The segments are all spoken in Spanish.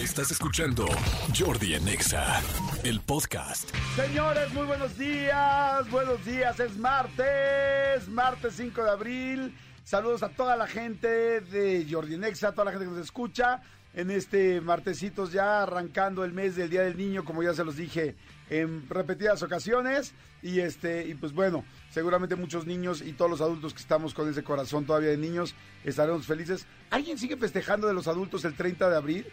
Estás escuchando Jordi Anexa, el podcast. Señores, muy buenos días. Buenos días, es martes, martes 5 de abril. Saludos a toda la gente de Jordi Nexa, a toda la gente que nos escucha en este martesitos ya arrancando el mes del Día del Niño, como ya se los dije en repetidas ocasiones. Y este, y pues bueno, seguramente muchos niños y todos los adultos que estamos con ese corazón todavía de niños estaremos felices. ¿Alguien sigue festejando de los adultos el 30 de abril?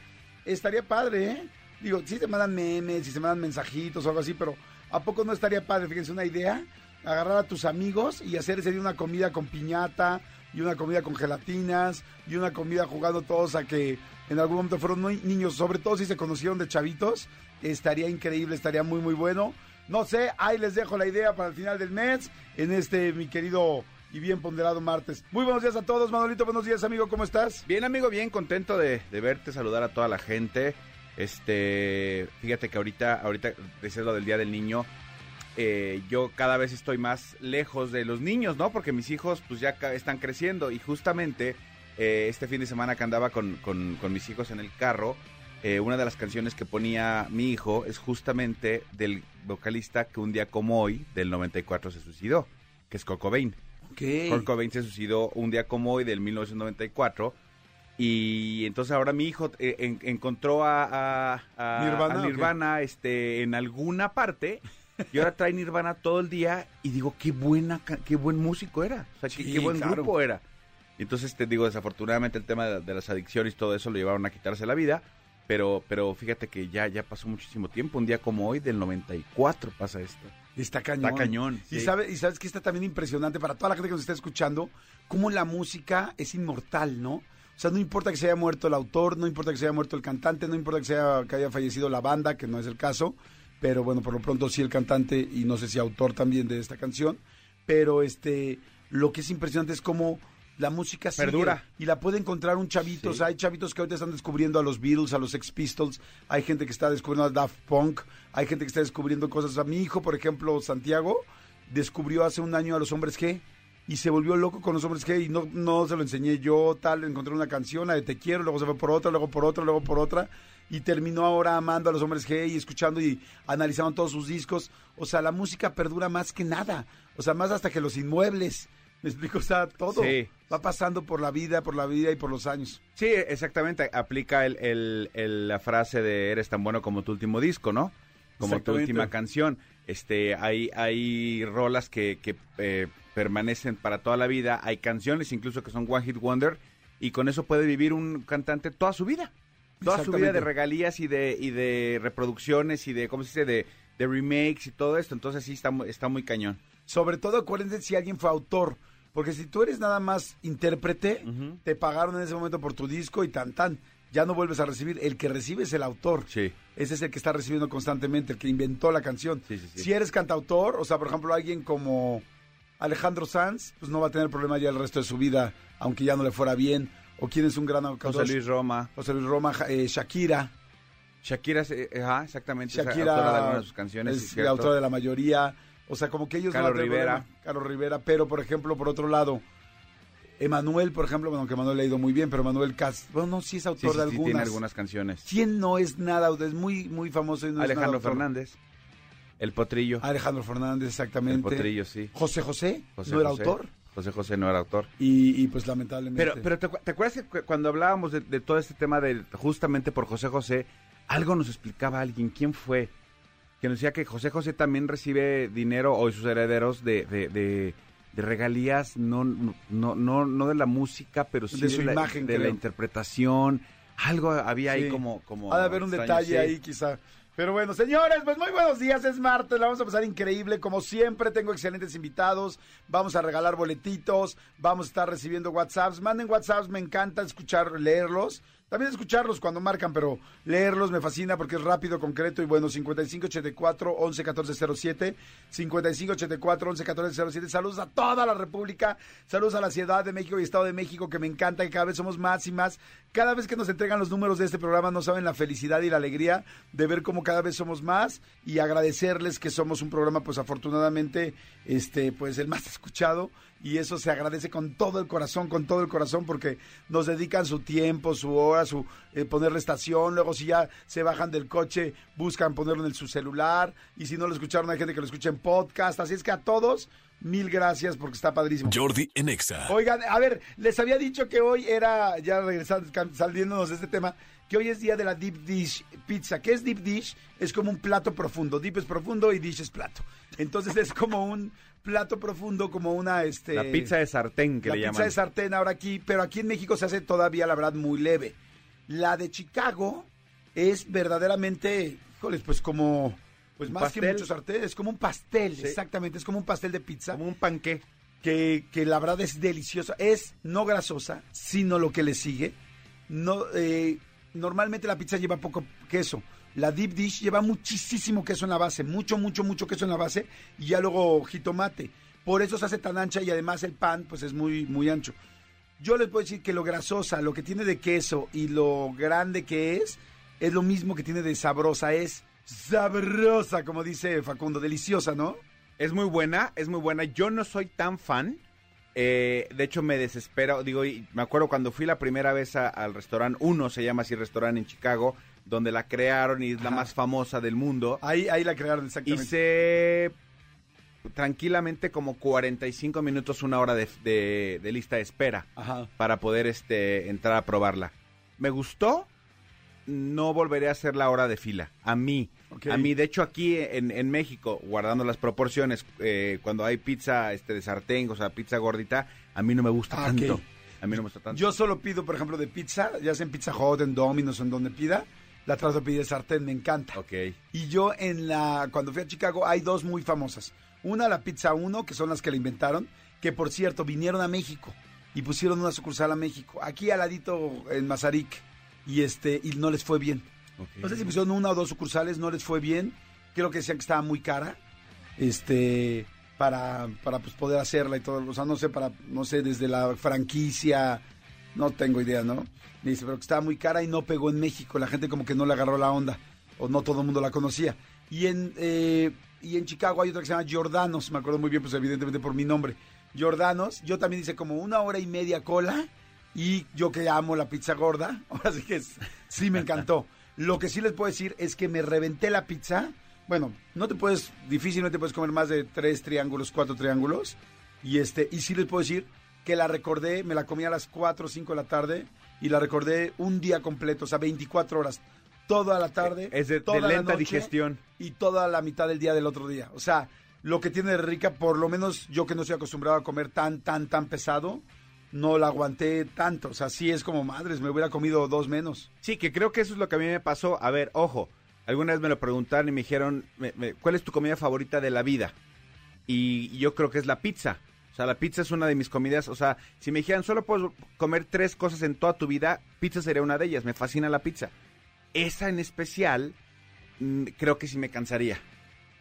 Estaría padre, ¿eh? Digo, si se mandan memes, si se mandan mensajitos o algo así, pero ¿a poco no estaría padre? Fíjense, una idea, agarrar a tus amigos y hacer ese día una comida con piñata y una comida con gelatinas y una comida jugando todos a que en algún momento fueron niños, sobre todo si se conocieron de chavitos, estaría increíble, estaría muy muy bueno. No sé, ahí les dejo la idea para el final del mes en este mi querido y bien ponderado martes. Muy buenos días a todos, Manolito, buenos días amigo, ¿cómo estás? Bien amigo, bien contento de, verte, saludar a toda la gente. Este, fíjate que ahorita, ahorita decías lo del Día del Niño, eh, yo cada vez estoy más lejos de los niños, ¿no? Porque mis hijos pues ya están creciendo y justamente eh, este fin de semana que andaba con, con, mis hijos en el carro, eh, una de las canciones que ponía mi hijo es justamente del vocalista que un día como hoy, del 94, se suicidó, que es Coco Bain. Okay. Kurt Cobain se suicidó un día como hoy del 1994. Y entonces ahora mi hijo eh, encontró a, Nirvana, este, en alguna parte y ahora trae Nirvana todo el día y digo, qué buena, qué buen músico era. O sea, qué, buen grupo era. Y entonces te digo, desafortunadamente el tema de, las adicciones y todo eso lo llevaron a quitarse la vida. Pero, pero fíjate que ya, ya pasó muchísimo tiempo. Un día como hoy, del 94, pasa esto. Está cañón. Está cañón. Y, sabe, y sabes que está también impresionante para toda la gente que nos está escuchando, cómo la música es inmortal, ¿no? O sea, no importa que se haya muerto el autor, no importa que se haya muerto el cantante, no importa que, sea, que haya fallecido la banda, que no es el caso, pero bueno, por lo pronto sí el cantante y no sé si autor también de esta canción, pero este, lo que es impresionante es cómo la música perdura y la puede encontrar un chavito. O sea, hay chavitos que ahorita están descubriendo a los Beatles, a los Sex Pistols, hay gente que está descubriendo a Daft Punk, hay gente que está descubriendo cosas. A mi hijo, por ejemplo, Santiago, descubrió hace un año a los hombres G y se volvió loco con los hombres G y no, no se lo enseñé yo, tal, encontré una canción, la de Te quiero, luego se fue por otra, luego por otra, luego por otra y terminó ahora amando a los hombres G y escuchando y analizando todos sus discos. O sea, la música perdura más que nada. O sea, más hasta que los inmuebles. Me explico, o sea, todo va pasando por la vida, por la vida y por los años. Sí, exactamente. Aplica el, la frase de eres tan bueno como tu último disco, ¿no? Como tu última canción. Este, hay, hay rolas que, que eh, permanecen para toda la vida. Hay canciones incluso que son One Hit Wonder. Y con eso puede vivir un cantante toda su vida. Toda su vida de regalías y de, y de reproducciones y de, ¿cómo se dice? De, de remakes y todo esto. Entonces sí está, está muy cañón. Sobre todo acuérdense si alguien fue autor. Porque si tú eres nada más intérprete, te pagaron en ese momento por tu disco y tan tan. Ya no vuelves a recibir. El que recibe es el autor. Sí. Ese es el que está recibiendo constantemente, el que inventó la canción. si eres cantautor, o sea, por ejemplo, alguien como Alejandro Sanz, pues no va a tener problema ya el resto de su vida, aunque ya no le fuera bien. O quién es un gran José Luis Roma. José Luis Roma, eh, Shakira. Shakira, eh, exactamente. Shakira es autora de sus canciones. Es la autora de la mayoría. O sea, como que ellos Carlos Rivera. Carlos Rivera, pero por ejemplo, por otro lado, Emanuel, por ejemplo, bueno, que Emanuel le ha ido muy bien, pero Emanuel Cast, bueno, no, sí es autor de algunas. tiene algunas canciones. ¿Quién no es nada? Es muy, muy famoso. Y no Alejandro Fernández. El Potrillo. Alejandro Fernández, exactamente. El Potrillo, sí. José José, ¿no era autor? José José no era autor. Y, pues lamentablemente. Pero, pero ¿te, acuerdas que cuando hablábamos de, todo este tema de justamente por José José, algo nos explicaba alguien, ¿quién fue? Que nos decía que José José también recibe dinero, o sus herederos, de, de, de, regalías, no, no, no, no de la música, pero sí de, su imagen, de la interpretación. Algo había ahí como, como... Ha de haber un detalle ahí quizá. Pero bueno, señores, pues muy buenos días, es martes, la vamos a pasar increíble, como siempre tengo excelentes invitados, vamos a regalar boletitos, vamos a estar recibiendo WhatsApps, manden WhatsApps, me encanta escuchar, leerlos, también escucharlos cuando marcan, pero leerlos me fascina porque es rápido, concreto y bueno. 5584 111407 5584 111407 Saludos a toda la República. Saludos a la Ciudad de México y Estado de México, que me encanta que cada vez somos más y más. Cada vez que nos entregan los números de este programa, no saben la felicidad y la alegría de ver cómo cada vez somos más y agradecerles que somos un programa, pues afortunadamente, este, pues el más escuchado y eso se agradece con todo el corazón, con todo el corazón, porque nos dedican su tiempo, su hora, su eh, ponerle estación, luego si ya se bajan del coche, buscan ponerlo en el, su celular, y si no lo escucharon, hay gente que lo escucha en podcast, así es que a todos, mil gracias porque está padrísimo. Jordi en Exa. Oigan, a ver, les había dicho que hoy era, ya regresando, saliéndonos de este tema, que hoy es día de la deep dish pizza. ¿Qué es deep dish? Es como un plato profundo. Deep es profundo y dish es plato. Entonces es como un plato profundo, como una, este... La pizza de sartén que la le pizza llaman. de sartén ahora aquí, pero aquí en México se hace todavía, la verdad, muy leve. La de Chicago es verdaderamente, híjoles, pues como, pues ¿Un más que muchos sartén, es como un pastel, Sí. exactamente, es como un pastel de pizza Como un panqué. que, que la verdad es deliciosa. Es no grasosa, sino lo que le sigue. No, eh, normalmente la pizza lleva poco queso. La deep dish lleva muchísimo queso en la base, mucho, mucho, mucho queso en la base y ya luego jitomate. Por eso se hace tan ancha y además el pan pues es muy, muy ancho. Yo les puedo decir que lo grasosa, lo que tiene de queso y lo grande que es, es lo mismo que tiene de sabrosa. Es sabrosa, como dice Facundo, deliciosa, ¿no? Es muy buena, es muy buena. Yo no soy tan fan. Eh, de hecho, me desespero. Digo, y me acuerdo cuando fui la primera vez a- al restaurante, uno se llama así restaurante en Chicago, donde la crearon y es la Ajá. más famosa del mundo. Ahí, ahí la crearon exactamente. Hice tranquilamente como 45 minutos, una hora de, de- de lista de espera Ajá. para poder este, entrar a probarla. Me gustó, no volveré a hacer la hora de fila. A mí, a mí, de hecho aquí en, en México, guardando las proporciones, eh, cuando hay pizza este, de sartén, o sea, pizza gordita, a mí no me gusta Ah, tanto. A mí no me gusta tanto. Yo solo pido, por ejemplo, de pizza, ya sea en Pizza Hut, en Domino's, en donde pida, la de sartén, me encanta. Ok. Y yo en la, cuando fui a Chicago, hay dos muy famosas. Una, la Pizza 1, que son las que la inventaron, que por cierto, vinieron a México y pusieron una sucursal a México, aquí al ladito en Mazarik, y este, y no les fue bien. ok. No sé si pusieron una o dos sucursales, no les fue bien. Creo que decían que estaba muy cara. Este, para, para pues, poder hacerla y todo. O sea, no sé, para, no sé, desde la franquicia, no tengo idea, ¿no? Me dice, pero estaba muy cara y no pegó en México. La gente como que no le agarró la onda. O no todo el mundo la conocía. Y en, eh, y en Chicago hay otra que se llama Jordanos. Me acuerdo muy bien, pues evidentemente por mi nombre. Jordanos. Yo también hice como una hora y media cola. Y yo que amo la pizza gorda, ahora sí que es- sí me encantó. Lo que sí les puedo decir es que me reventé la pizza. Bueno, no te puedes, difícil, no te puedes comer más de tres triángulos, cuatro triángulos. Y este, y sí les puedo decir que la recordé, me la comí a las 4 o 5 de la tarde y la recordé un día completo, o sea, 24 horas. Toda la tarde. Es de, de toda la lenta noche digestión. y toda la mitad del día del otro día. O sea, lo que tiene de rica, por lo menos yo que no estoy acostumbrado a comer tan, tan, tan pesado, no la aguanté tanto. O sea, sí es como madres, me hubiera comido dos menos. Sí, que creo que eso es lo que a mí me pasó. A ver, ojo, alguna vez me lo preguntaron y me dijeron, me- me- ¿cuál es tu comida favorita de la vida? Y yo creo que es la pizza. O sea, la pizza es una de mis comidas. O sea, si me dijeran, solo puedes comer tres cosas en toda tu vida, pizza sería una de ellas. Me fascina la pizza. Esa en especial, mm, creo que sí me cansaría.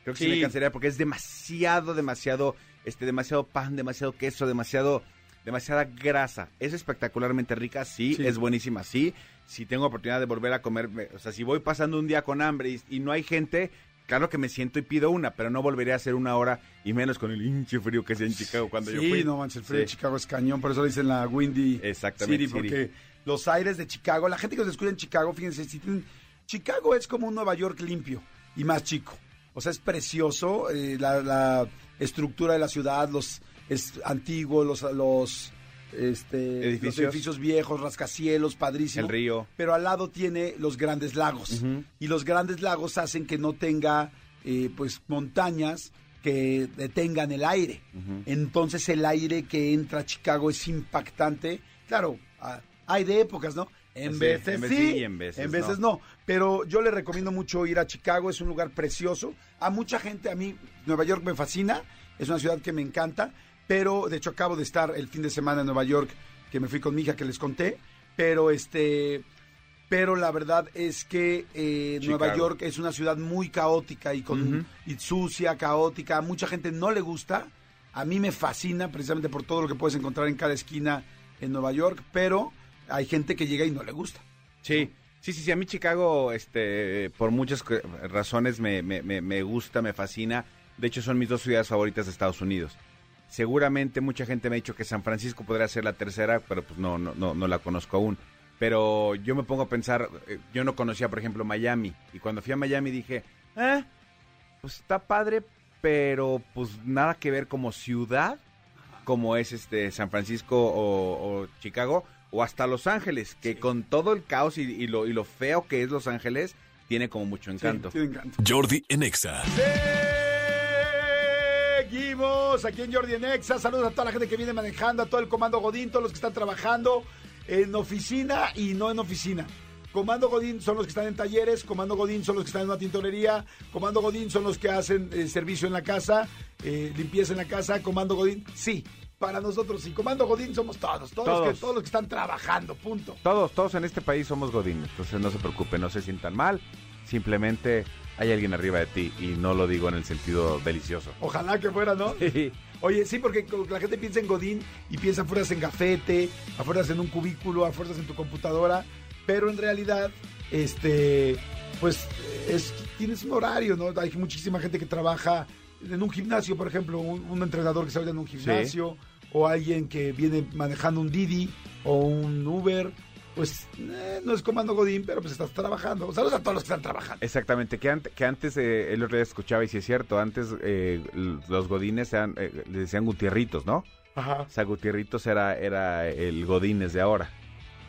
Creo que sí. Sí. me cansaría porque es demasiado, demasiado, este, demasiado pan, demasiado queso, demasiado, demasiada grasa. Es espectacularmente rica, sí, Sí. es buenísima, sí. Si tengo oportunidad de volver a comer, me- o sea, si voy pasando un día con hambre y, y no hay gente, claro que me siento y pido una, pero no volveré a hacer una hora y menos con el hinche frío que sea en Chicago cuando yo sí, fui. no manches, el frío de Sí. Chicago es cañón, por eso le dicen la Windy Exactamente, City, City. porque los aires de Chicago, la gente que nos escucha en Chicago, fíjense, si tienen- Chicago es como un Nueva York limpio y más chico. O sea, es precioso, eh, la, la estructura de la ciudad, los es antiguos, los, los, este, los Edificios. viejos, rascacielos, padrísimo. El río. Pero al lado tiene los grandes lagos. Y los grandes lagos hacen que no tenga, eh, pues, montañas que detengan el aire. Entonces el aire que entra a Chicago es impactante. Claro, hay de épocas, ¿no? En Sí, veces en sí, y en veces no. Pero yo le recomiendo mucho ir a Chicago, es un lugar precioso. A mucha gente, a mí Nueva York me fascina, es una ciudad que me encanta, pero de hecho acabo de estar el fin de semana en Nueva York, que me fui con mi hija que les conté, pero este... Pero la verdad es que eh, Nueva. York es una ciudad muy caótica y con y sucia, caótica. A mucha gente no le gusta. A mí me fascina precisamente por todo lo que puedes encontrar en cada esquina en Nueva York, pero hay gente que llega y no le gusta. Sí, sí, sí, sí. A mí Chicago, este, por muchas razones me, me, me, me gusta, me fascina. De hecho, son mis dos ciudades favoritas de Estados Unidos. Seguramente mucha gente me ha dicho que San Francisco podría ser la tercera, pero pues no, no, no, no la conozco aún. Pero yo me pongo a pensar, eh, yo no conocía, por ejemplo, Miami. Y cuando fui a Miami dije, eh, pues está padre, pero pues nada que ver como ciudad, como es este San Francisco o, o Chicago, o hasta Los Ángeles, que con todo el caos y, y lo, y lo feo que es Los Ángeles, tiene como mucho encanto. Sí, tiene encanto. Jordi en Exa. Seguimos aquí en Jordi en Exa. Saludos a toda la gente que viene manejando, a todo el comando Godín, todos los que están trabajando en oficina y no en oficina. Comando Godín son los que están en talleres, Comando Godín son los que están en una tintorería, Comando Godín son los que hacen eh, servicio en la casa, eh, limpieza en la casa, Comando Godín, sí, para nosotros sí. Comando Godín somos todos, todos, Los, que, Todos. todos los que están trabajando, punto. Todos, todos en este país somos Godín, entonces no se preocupen, no se sientan mal, simplemente hay alguien arriba de ti y no lo digo en el sentido delicioso. Ojalá que fuera, ¿no? Oye, sí, porque la gente piensa en Godín y piensa afuera en gafete, afuera en un cubículo, afuera en tu computadora, pero en realidad, este, pues, es, tienes un horario, ¿no? Hay muchísima gente que trabaja en un gimnasio, por ejemplo, un, un entrenador que está en un gimnasio, o alguien que viene manejando un Didi o un Uber, pues eh, no es comando Godín, pero pues estás trabajando. Saludos a todos los que están trabajando. Exactamente, que, ante- que antes, eh, el otro día escuchaba y si es cierto, antes eh, los Godines eran, le decían Gutierritos, ¿no? Ajá. O sea, Gutierritos era, era el Godines de ahora,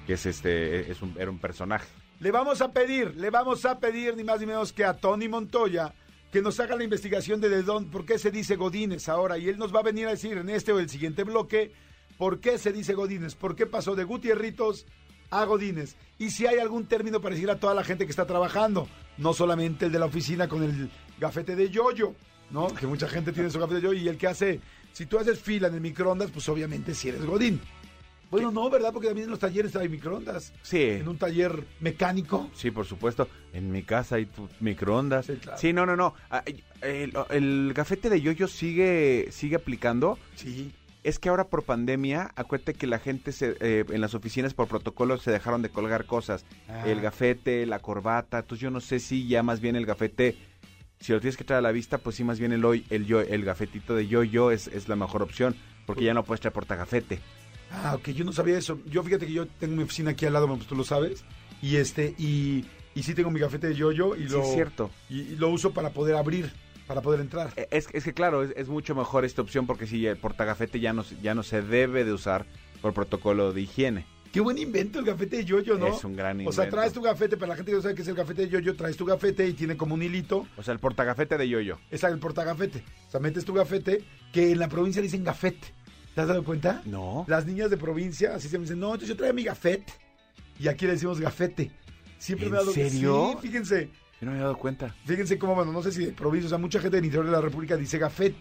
que es este, es un, era un personaje. Le vamos a pedir, le vamos a pedir ni más ni menos que a Tony Montoya que nos haga la investigación de de dónde, por qué se dice Godines ahora. Y él nos va a venir a decir en este o el siguiente bloque por qué se dice Godines, por qué pasó de Gutierritos a Godines. Y si hay algún término para decir a toda la gente que está trabajando, no solamente el de la oficina con el gafete de yoyo, ¿no? Que mucha gente tiene su gafete de yoyo y el que hace, si tú haces fila en el microondas, pues obviamente si eres Godín. Bueno, no, ¿verdad? Porque también en los talleres hay microondas. Sí. En un taller mecánico. Sí, por supuesto. En mi casa hay tu microondas. Sí, claro. Sí, no, no, no. Ah, El, el gafete de yoyo sigue, sigue aplicando. Sí. Es que ahora por pandemia, acuérdate que la gente se, eh, en las oficinas por protocolo se dejaron de colgar cosas. Ah. El gafete, la corbata. Entonces yo no sé si ya más bien el gafete, si lo tienes que traer a la vista, pues sí más bien el hoy, el yo, el gafetito de yo-yo es, es la mejor opción. Porque ya no puedes traer portagafete. Ah, ok, yo no sabía eso. Yo fíjate que yo tengo mi oficina aquí al lado, pues tú lo sabes. Y este, y, y sí tengo mi gafete de yoyo y Sí, lo, es cierto. Y, y lo uso para poder abrir, para poder entrar. Eh, Es, es que claro, es, es mucho mejor esta opción porque si el portagafete ya no, se- ya no se debe de usar por protocolo de higiene. Qué buen invento el gafete de yoyo, ¿no? Es un gran O sea, invento. traes tu gafete, para la gente que no sabe qué es el gafete de yoyo, traes tu gafete y tiene como un hilito. O sea, el portagafete de yoyo. Es el portagafete. O sea, metes tu gafete, que en la provincia le dicen gafete. ¿Te has dado cuenta? No. Las niñas de provincia así se me dicen, no, entonces yo traigo mi gafete. Y aquí le decimos gafete. Siempre ¿En me ha dado serio? Sí, fíjense. Yo no me había dado cuenta. Fíjense cómo, bueno, no sé si de provincia, o sea, mucha gente del interior de la República dice gafet.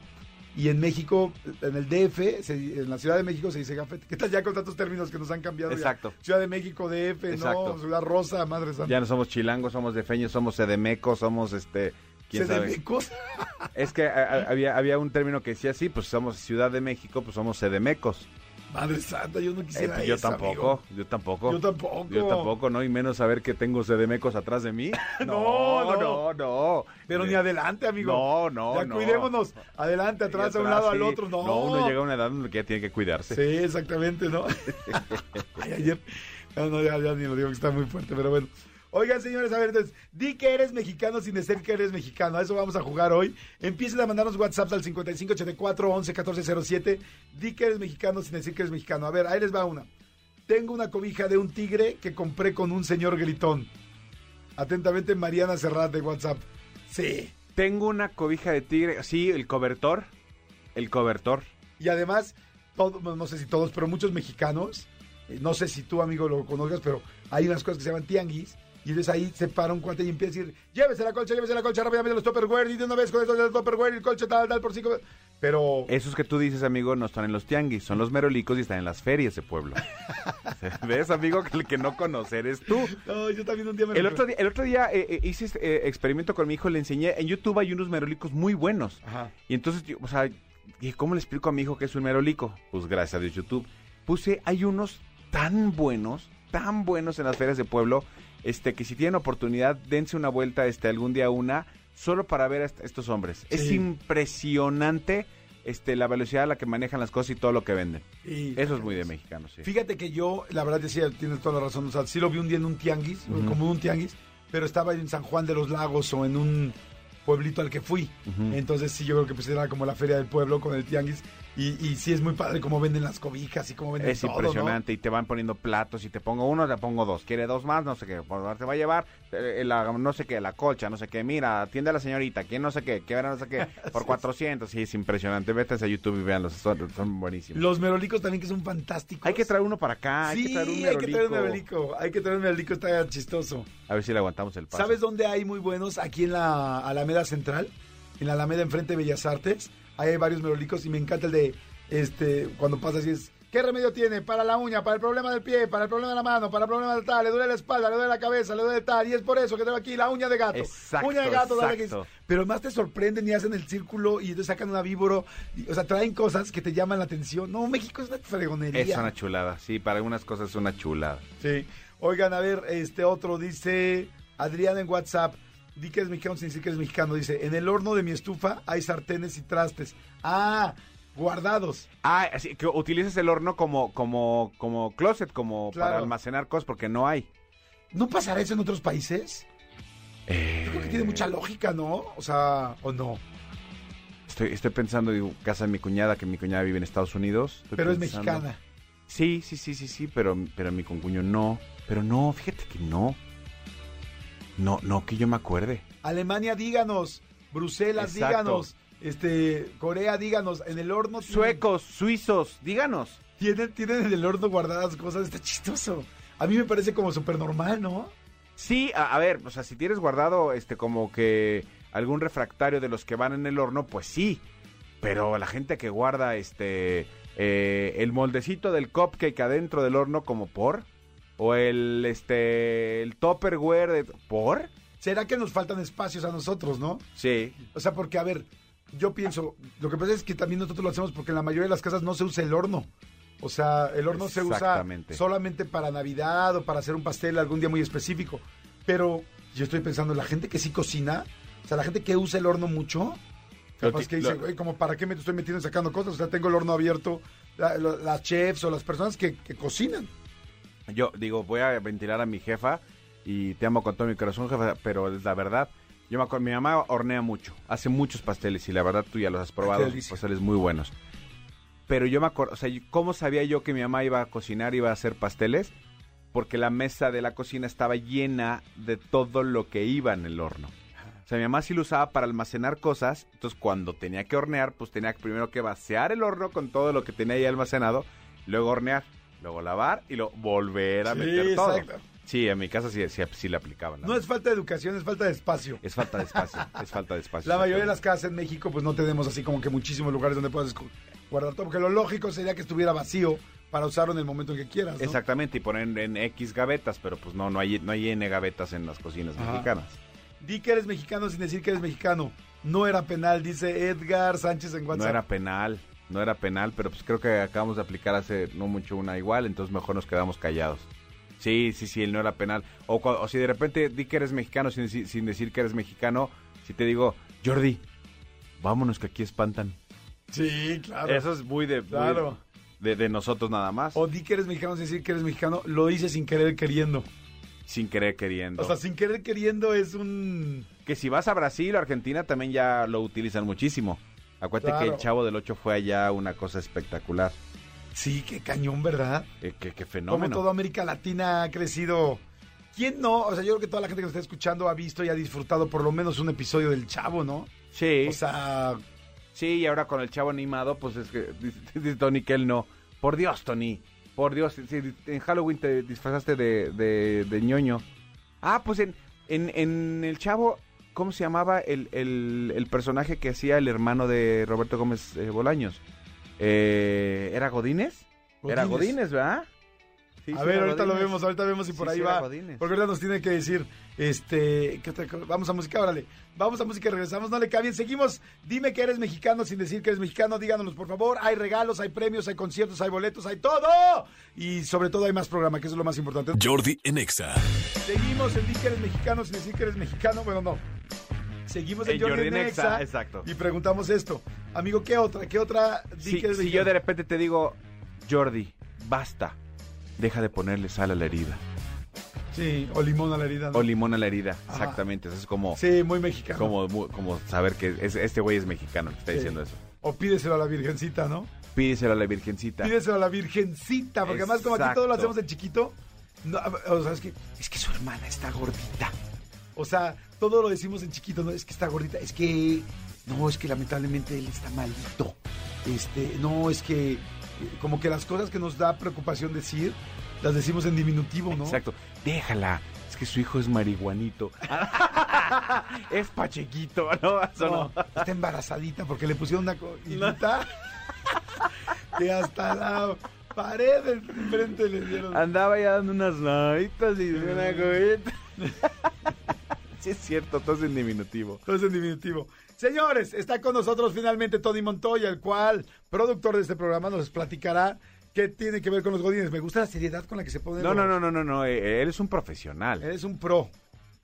Y en México, en el DF, se- en la Ciudad de México se dice gafet. ¿Qué tal ya con tantos términos que nos han cambiado? ya? Exacto. Ciudad de México, DF, Exacto. no, Ciudad Rosa, Madre Santa. Ya no somos chilangos, somos defeños, somos sedemecos, somos este... ¿Quién sabe? Sedemecos. Es que a- a- había, había un término que decía así, pues somos Ciudad de México, pues somos sedemecos. Madre Santa, yo no Eh, quisiera pues yo tampoco, amigo. yo tampoco. Yo tampoco. Yo tampoco, ¿no? Y menos saber que tengo sedemecos atrás de mí. No, no. no, no. Pero ni adelante, amigo. No, no, Ya no. cuidémonos. Adelante, atrás, a un lado, al otro. No. No, uno llega a una edad en la que ya tiene que cuidarse. Sí, exactamente, ¿no? Ay, ayer. No, no, ya, ya ni lo digo que está muy fuerte, pero bueno. Oigan, señores, a ver, entonces, di que eres mexicano sin decir que eres mexicano. A eso vamos a jugar hoy. Empiecen a mandarnos WhatsApp al 5584 11 1407. Di que eres mexicano sin decir que eres mexicano. A ver, ahí les va una. Tengo una cobija de un tigre que compré con un señor gritón. Atentamente, Mariana Serrat de WhatsApp. Sí. Tengo una cobija de tigre, sí, el cobertor. El cobertor. Y además, todo- no no sé si todos, pero muchos mexicanos, eh, no sé si tú, amigo, lo conozcas, pero hay unas cosas que se llaman tianguis. Y entonces ahí se para un cuate y empieza a decir, llévese la colcha, llévese la colcha rápidamente los Tupperware y de una vez con esto del Tupperware y el colcha tal, tal, por cinco... Pero... Esos que tú dices, amigo, no están en los tianguis, son los merolicos y están en las ferias de pueblo. ¿Ves, amigo? Que el que no conoce eres tú. No, yo también un día me El otro día, el otro día eh, eh, hice este, eh, experimento con mi hijo, le enseñé, en YouTube hay unos merolicos muy buenos. Ajá. Y entonces, yo, o sea, ¿cómo le explico a mi hijo que es un merolico? Pues gracias a Dios YouTube. Puse, hay unos tan buenos, tan buenos en las ferias de pueblo, este, que si tienen oportunidad, dense una vuelta, este, algún día una, solo para ver a est- estos hombres. Es impresionante este, la velocidad a la que manejan las cosas y todo lo que venden. Y- Eso es muy de mexicano, sí. Fíjate que yo, la verdad decía, tienes toda la razón, o sea, sí lo vi un día en un tianguis, como un tianguis, pero estaba en San Juan de los Lagos o en un pueblito al que fui. Entonces sí, yo creo que pues era como la feria del pueblo con el tianguis. Y, y sí es muy padre cómo venden las cobijas y cómo venden Es todo, ¿no? impresionante y te van poniendo platos y te pongo uno, te pongo dos. Quiere dos más, no sé qué. Por favor, te va a llevar eh, la, no sé qué, la colcha, no sé qué. Mira, atiende a la señorita, quién no sé qué, qué no sé qué, por 400. Sí, es impresionante. Vete a YouTube y véanlos, son, son buenísimos. Los merolicos también que son fantásticos. Hay que traer uno para acá, hay que traer un hay que traer un merolico. merolico. Hay que traer un merolico, está chistoso. A ver si le aguantamos el paso. ¿Sabes dónde hay muy buenos? Aquí en la Alameda Central, en la Alameda enfrente de Bellas Artes. Hay varios merolicos y me encanta el de, este, cuando pasas y es, ¿qué remedio tiene? Para la uña, para el problema del pie, para el problema de la mano, para el problema del tal, le duele la espalda, le duele la cabeza, le duele tal, y es por eso que tengo aquí la uña de gato. Exacto, uña de gato, exacto. Pero más te sorprenden y hacen el círculo y entonces sacan una víboro. y, o sea, traen cosas que te llaman la atención. No, México es una fregonería. Es una chulada, sí, para algunas cosas es una chulada. Sí. Oigan, a ver, este otro dice Adrián en WhatsApp. Di que eres mexicano sin decir que eres mexicano. Dice, en el horno de mi estufa hay sartenes y trastes. Ah, guardados. Ah, así que utilizas el horno como, como, como closet, como Claro. para almacenar cosas, porque no hay. ¿No pasará eso en otros países? Yo creo que tiene mucha lógica, ¿no? O sea, ¿o no? Estoy, estoy pensando, digo, casa de mi cuñada, que mi cuñada vive en Estados Unidos. Estoy Pero es mexicana. Sí, sí, sí, sí, sí, pero, pero mi concuño no. Pero no, fíjate que no. No, no, que yo me acuerde. Alemania, díganos. Bruselas, Exacto. díganos. Este, Corea, díganos. En el horno tienen- Suecos, suizos, díganos. Tienen, tienen en el horno guardadas cosas. Está chistoso. A mí me parece como súper normal, ¿no? Sí, a, a ver, o sea, si tienes guardado este como que algún refractario de los que van en el horno, pues sí. Pero la gente que guarda este eh, el moldecito del cupcake adentro del horno como por o el este el topperware de por ¿Será que nos faltan espacios a nosotros, no? sí O sea, porque, a ver, yo pienso, lo que pasa es que también nosotros lo hacemos porque en la mayoría de las casas no se usa el horno. O sea, el horno se usa solamente para Navidad o para hacer un pastel algún día muy específico. Pero yo estoy pensando, la gente que sí cocina, o sea, la gente que usa el horno mucho, capaz que dice, güey, como para qué me estoy metiendo sacando cosas. O sea, tengo el horno abierto, la- lo- las chefs o las personas que, que cocinan. Yo digo, voy a ventilar a mi jefa y te amo con todo mi corazón, jefa, pero es la verdad. Yo me acuerdo, mi mamá hornea mucho, hace muchos pasteles y la verdad tú ya los has probado, qué delicia. pasteles muy buenos. Pero yo me acuerdo, o sea, ¿cómo sabía yo que mi mamá iba a cocinar, iba a hacer pasteles? Porque la mesa de la cocina estaba llena de todo lo que iba en el horno. O sea, mi mamá sí lo usaba para almacenar cosas, entonces cuando tenía que hornear, pues tenía primero que vaciar el horno con todo lo que tenía ahí almacenado, luego hornear, luego lavar y luego volver a Sí, meter todo. exacto. Sí, en mi casa sí, sí, sí le aplicaban. la No verdad. es falta de educación, es falta de espacio. Es falta de espacio, es falta de espacio. La mayoría de las casas en México, pues no tenemos así como que muchísimos lugares donde puedas guardar todo, porque lo lógico sería que estuviera vacío para usarlo en el momento en que quieras. ¿no? Exactamente, y poner en, en X gavetas, pero pues no, no hay, no hay N gavetas en las cocinas Ajá. mexicanas. Di que eres mexicano sin decir que eres mexicano. No era penal, dice Edgar Sánchez en WhatsApp. No era penal, no era penal, pero pues creo que acabamos de aplicar hace no mucho una igual, entonces mejor nos quedamos callados. Sí, sí, sí, él no era penal. O, si de repente di que eres mexicano sin, sin decir que eres mexicano, si te digo, Jordi, vámonos que aquí espantan. Sí, claro. Eso es muy de, muy Claro. de, de nosotros nada más, O di que eres mexicano sin decir que eres mexicano, lo dice sin querer queriendo. sin querer queriendo. O sea, sin querer queriendo es un... que si vas a Brasil o Argentina también ya lo utilizan muchísimo. Acuérdate que el Chavo del 8 fue allá una cosa espectacular. Sí, qué cañón, ¿verdad? Eh, qué, qué Como fenómeno. toda América Latina ha crecido. ¿Quién no? O sea, yo creo que toda la gente que nos está escuchando ha visto y ha disfrutado por lo menos un episodio del Chavo, ¿no? Sí, O sea, sí, y ahora con el Chavo animado, pues es que dice, dice Tony que él no. Por Dios, Tony. Por Dios, si en Halloween te disfrazaste de, de, de ñoño. Ah, pues en, en, en el Chavo, ¿cómo se llamaba el, el, el personaje que hacía el hermano de Roberto Gómez eh, Bolaños? Eh, ¿Era Godínez? Era Godínez. Godínez, ¿verdad? Sí, a sí, ver, ahorita lo vemos, ahorita vemos si por Sí, ahí sí, va. Godínez. Porque ahorita nos tiene que decir, este, vamos a música, órale. Vamos a música y regresamos, no le cambien. Seguimos, dime que eres mexicano sin decir que eres mexicano, díganos por favor. Hay regalos, hay premios, hay conciertos, hay boletos, hay todo. Y sobre todo hay más programa, que eso es lo más importante. Jordi en Exa. Seguimos en Di que eres mexicano sin decir que eres mexicano. Bueno, no. Seguimos en En Jordi Jordi en en Exa, Exa exacto. Y preguntamos esto. Amigo, ¿qué otra? ¿Qué otra? Di Si, que es si yo de repente te digo, Jordi, basta, deja de ponerle sal a la herida. Sí, o limón a la herida. ¿no? O limón a la herida, Ajá. exactamente. Eso es como, Sí, muy mexicano. como, como saber que es- este güey es mexicano que está Sí. diciendo eso. O pídeselo a la virgencita, ¿no? Pídeselo a la virgencita. Pídeselo a la virgencita, porque además como aquí todo lo Exacto. hacemos de chiquito, no, o sea, es que, es que su hermana está gordita. O sea, todo lo decimos en chiquito, no, es que está gordita, es que, no, es que lamentablemente él está malito. Este, no, es que, como que las cosas que nos da preocupación decir, las decimos en diminutivo, ¿no? Exacto. Déjala. Es que su hijo es marihuanito. es pachequito, ¿no? No, no. está embarazadita porque le pusieron una cojita que hasta la pared enfrente le dieron. Andaba ya dando unas naditas y una cojita. sí es cierto, todo es en diminutivo. Todo es en diminutivo. Señores, está con nosotros finalmente Tony Montoya, el cual, productor de este programa, nos platicará qué tiene que ver con los godines. Me gusta la seriedad con la que se pone. No, no, no, no, no, no. eh, Él es un profesional. Eres un pro.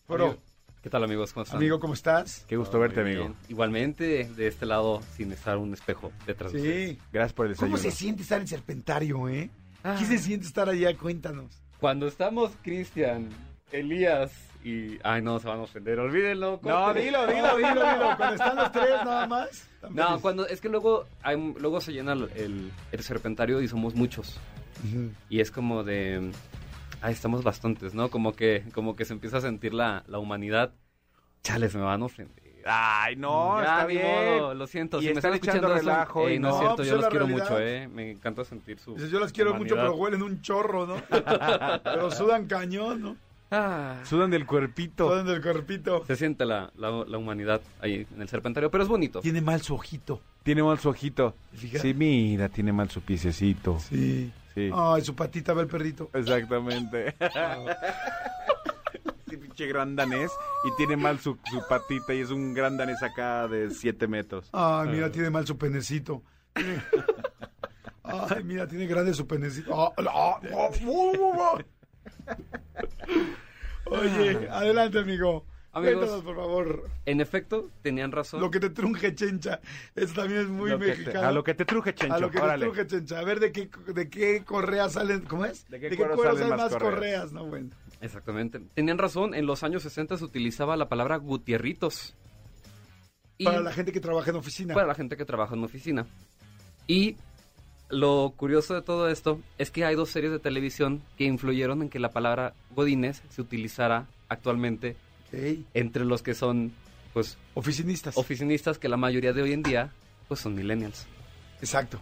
Pro. Amigo, ¿Qué tal amigos? ¿Cómo están? Amigo, ¿cómo estás? Qué gusto verte, amigo. bien. Igualmente, de este lado, sin estar un espejo detrás de ustedes. Sí. Gracias por el ¿Cómo desayuno. se siente estar en Serpentario, eh? Ah. ¿Qué se siente estar allá? Cuéntanos. Cuando estamos Cristian, Elías y... Ay, no, se van a ofender, olvídenlo. No, dilo, Dilo, dilo, dilo. Cuando están los tres nada más. No, feliz. cuando, es que luego, hay- luego se llena el, el- el serpentario y somos muchos. Y es como de... Ay, estamos bastantes, ¿no? Como que, como que se empieza a sentir la, la humanidad. Chales, me van a ofender. Ay, no, Ya, está bien. modo, lo siento. Y si me están escuchando eso, relajo y no, no, es cierto, pues yo los quiero realidad. mucho, ¿eh? Me encanta sentir su Dices, yo las quiero mucho, humanidad. pero huelen un chorro, ¿no? pero sudan cañón, ¿no? Ah. Sudan del cuerpito. Sudan del cuerpito. Se siente la, la, la humanidad ahí en el serpentario, pero es bonito. Tiene mal su ojito. Tiene mal su ojito. ¿Te fijas? Sí, mira, tiene mal su piececito. Sí. Sí. Ay, su patita va el perrito. Exactamente. Sí, pinche gran danés. Y tiene mal su, su patita y es un gran danés acá de 7 metros. Ay, mira, tiene mal su penecito. Ay, mira, tiene grande su penecito. Ah, Oye, adelante, amigo. Amigos. Cuéntanos, por favor. En efecto, tenían razón. Lo que te truje chencha. Eso también es muy Lo que te- mexicano. a lo que te truje, Chencho. A lo que órale. te truje chencha. A ver de qué, de qué correas salen. ¿Cómo es? ¿De qué cuero cuero salen salen más correas? correas? No, bueno. Exactamente. Tenían razón, en los años 60 se utilizaba la palabra gutierritos. Y Para la gente que trabaja en oficina. para la gente que trabaja en oficina. Y lo curioso de todo esto es que hay dos series de televisión que influyeron en que la palabra godines se utilizara actualmente entre los que son, pues, Oficinistas. oficinistas, que la mayoría de hoy en día, pues, son millennials. Exacto.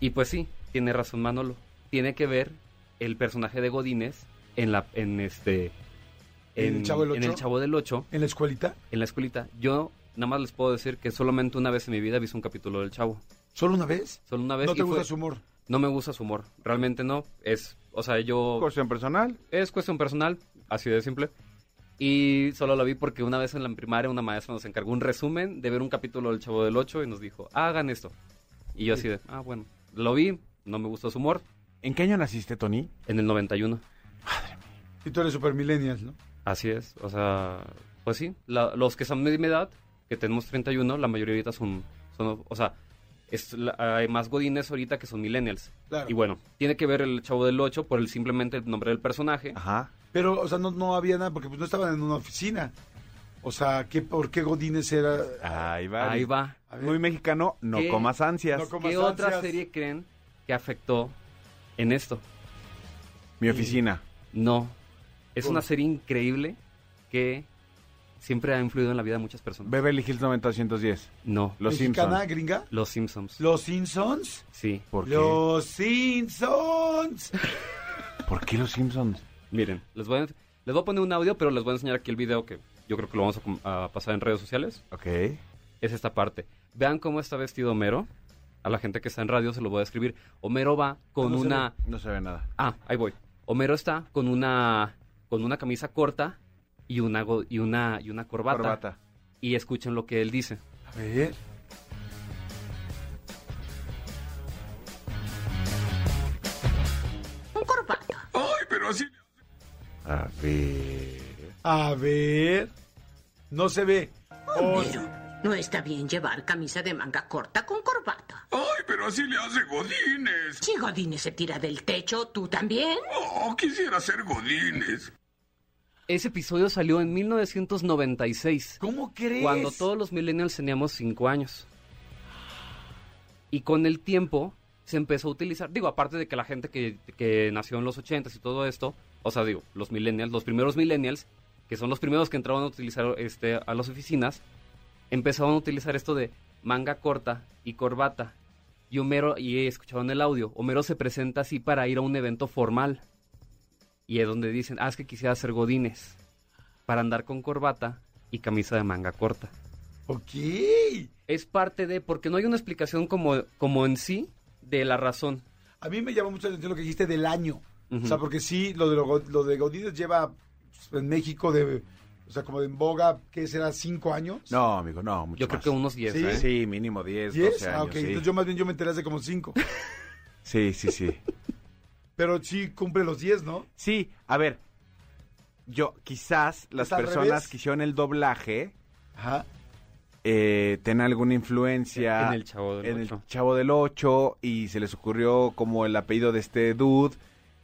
Y pues sí, tiene razón Manolo. Tiene que ver el personaje de Godínez en la en este ¿En el Chavo del en el Ocho? Chavo del 8, En la escuelita. en la escuelita. Yo nada más les puedo decir que solamente una vez en mi vida he visto un capítulo del Chavo. ¿Solo una vez? Solo una vez ¿No te y gusta fue- su humor? no me gusta su humor. Realmente no, es, o sea, yo Cuestión personal. es cuestión personal, así de simple. Y solo lo vi porque una vez en la primaria una maestra nos encargó un resumen de ver un capítulo del Chavo del 8 y nos dijo, hagan esto. Y yo así de, ah, bueno, lo vi, no me gustó su humor, ¿En qué año naciste, Tony? en el 91. Y tú eres super millennial, ¿no? Así es, o sea, pues sí, la- los que son de mi edad, que tenemos 31, la mayoría ahorita son, son o sea, es hay más godines ahorita que son millennials. Claro. Y bueno, tiene que ver el Chavo del 8 por el simplemente el nombre del personaje. Ajá. Pero, o sea, no, no había nada porque pues, no estaban en una oficina. O sea, ¿qué, ¿por qué Godínez era? Ahí va. Ahí va. Muy mexicano, no ¿Qué? comas ansias. No comas ¿Qué otra serie creen que afectó en esto? Mi oficina. No. Es ¿Cómo? una serie increíble que siempre ha influido en la vida de muchas personas. Beverly Hills 90210. No. Los ¿Mexicana, Simpsons. gringa? Los Simpsons. ¿Los Simpsons? Sí. ¿Por qué? ¡Los Simpsons! ¿Por qué los Simpsons? Miren, les voy, a, les voy a poner un audio, pero les voy a enseñar aquí el video que yo creo que lo vamos a pasar en redes sociales. Ok. Es esta parte. Vean cómo está vestido Homero. A la gente que está en radio se lo voy a describir. Homero va con No se una... No se ve nada. Ah, ahí voy. Homero está con una con una camisa corta y una y una y una corbata. Corbata. Y escuchen lo que él dice. A ver. A ver. A ver. No se ve. Oh, No está bien llevar camisa de manga corta con corbata. Ay, pero así le hace Godines. Si Godínez se tira del techo, ¿tú también? Oh, quisiera ser Godines. Ese episodio salió en 1996. ¿Cómo crees? Cuando todos los millennials teníamos 5 años. Y con el tiempo se empezó a utilizar, digo, aparte de que la gente que, que nació en los 80s y todo esto, o sea, digo, los millennials, los primeros millennials, que son los primeros que entraban a utilizar este, a las oficinas, empezaban a utilizar esto de manga corta y corbata. Y Homero, y escucharon el audio, Homero se presenta así para ir a un evento formal. Y es donde dicen, ah, es que quisiera ser godines, para andar con corbata y camisa de manga corta. Ok. Es parte de, porque no hay una explicación como, como en sí de la razón. A mí me llamó mucho la atención lo que dijiste del año. O sea, porque sí, lo de, lo, lo de Godínez lleva pues, en México de... O sea, como de en boga, ¿qué será? ¿Cinco años? No, amigo, no, mucho Yo creo más. que unos 10, Sí. ¿eh? Sí, mínimo 10, ¿Diez? 12 años. ah, ok. sí. Entonces yo más bien yo me enteré hace como cinco. sí, sí, sí. Pero sí cumple los diez, ¿no? Sí, a ver, yo quizás las ¿Es al personas revés? que hicieron el doblaje Ajá. eh, alguna influencia En el Chavo del en el Ocho. Chavo del 8 y se les ocurrió como el apellido de este dude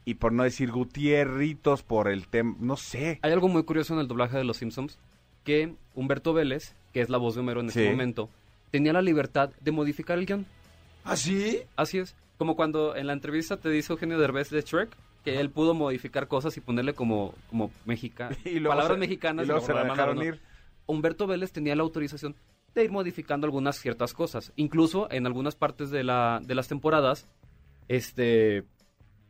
y por no decir Gutierritos por el tema, no sé. Hay algo muy curioso en el doblaje de Los Simpsons, que Humberto Vélez, que es la voz de Homero en Sí. ese momento, tenía la libertad de modificar el guion. ¿Ah, sí? Así es. Como cuando en la entrevista te dice Eugenio Derbez de Shrek, que él pudo modificar cosas y ponerle como, como mexica, Y luego palabras se- mexicanas. y luego se la dejaron ir. Humberto Vélez tenía la autorización de ir modificando algunas ciertas cosas. Incluso en algunas partes de, la, de las temporadas, este,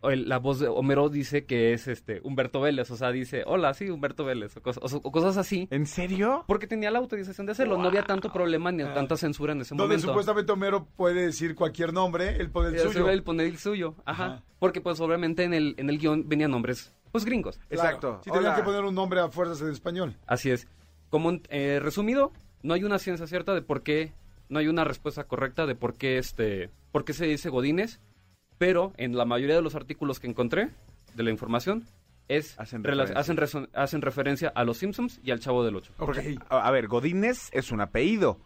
el- la voz de Homero dice que es este Humberto Vélez. O sea, dice, hola, sí, Humberto Vélez. O cosas, o- o cosas así. ¿En serio? Porque tenía la autorización de hacerlo. No había tanto problema ni tanta censura en ese Donde momento. supuestamente Homero puede decir cualquier nombre, él pone el suyo. Él pone el suyo, ajá. Ajá. Porque pues obviamente en el, en el guion venían nombres, pues gringos. Claro. Exacto. Sí, tenían que poner un nombre a fuerzas en español. Así es. Como eh, resumido, no hay una ciencia cierta de por qué, no hay una respuesta correcta de por qué este, por qué se dice Godines, pero en la mayoría de los artículos que encontré de la información es Hacen referencia. hacen, hacen referencia a los Simpsons y al Chavo del Ocho. Porque, Ok. a, a ver, Godínez es un apellido.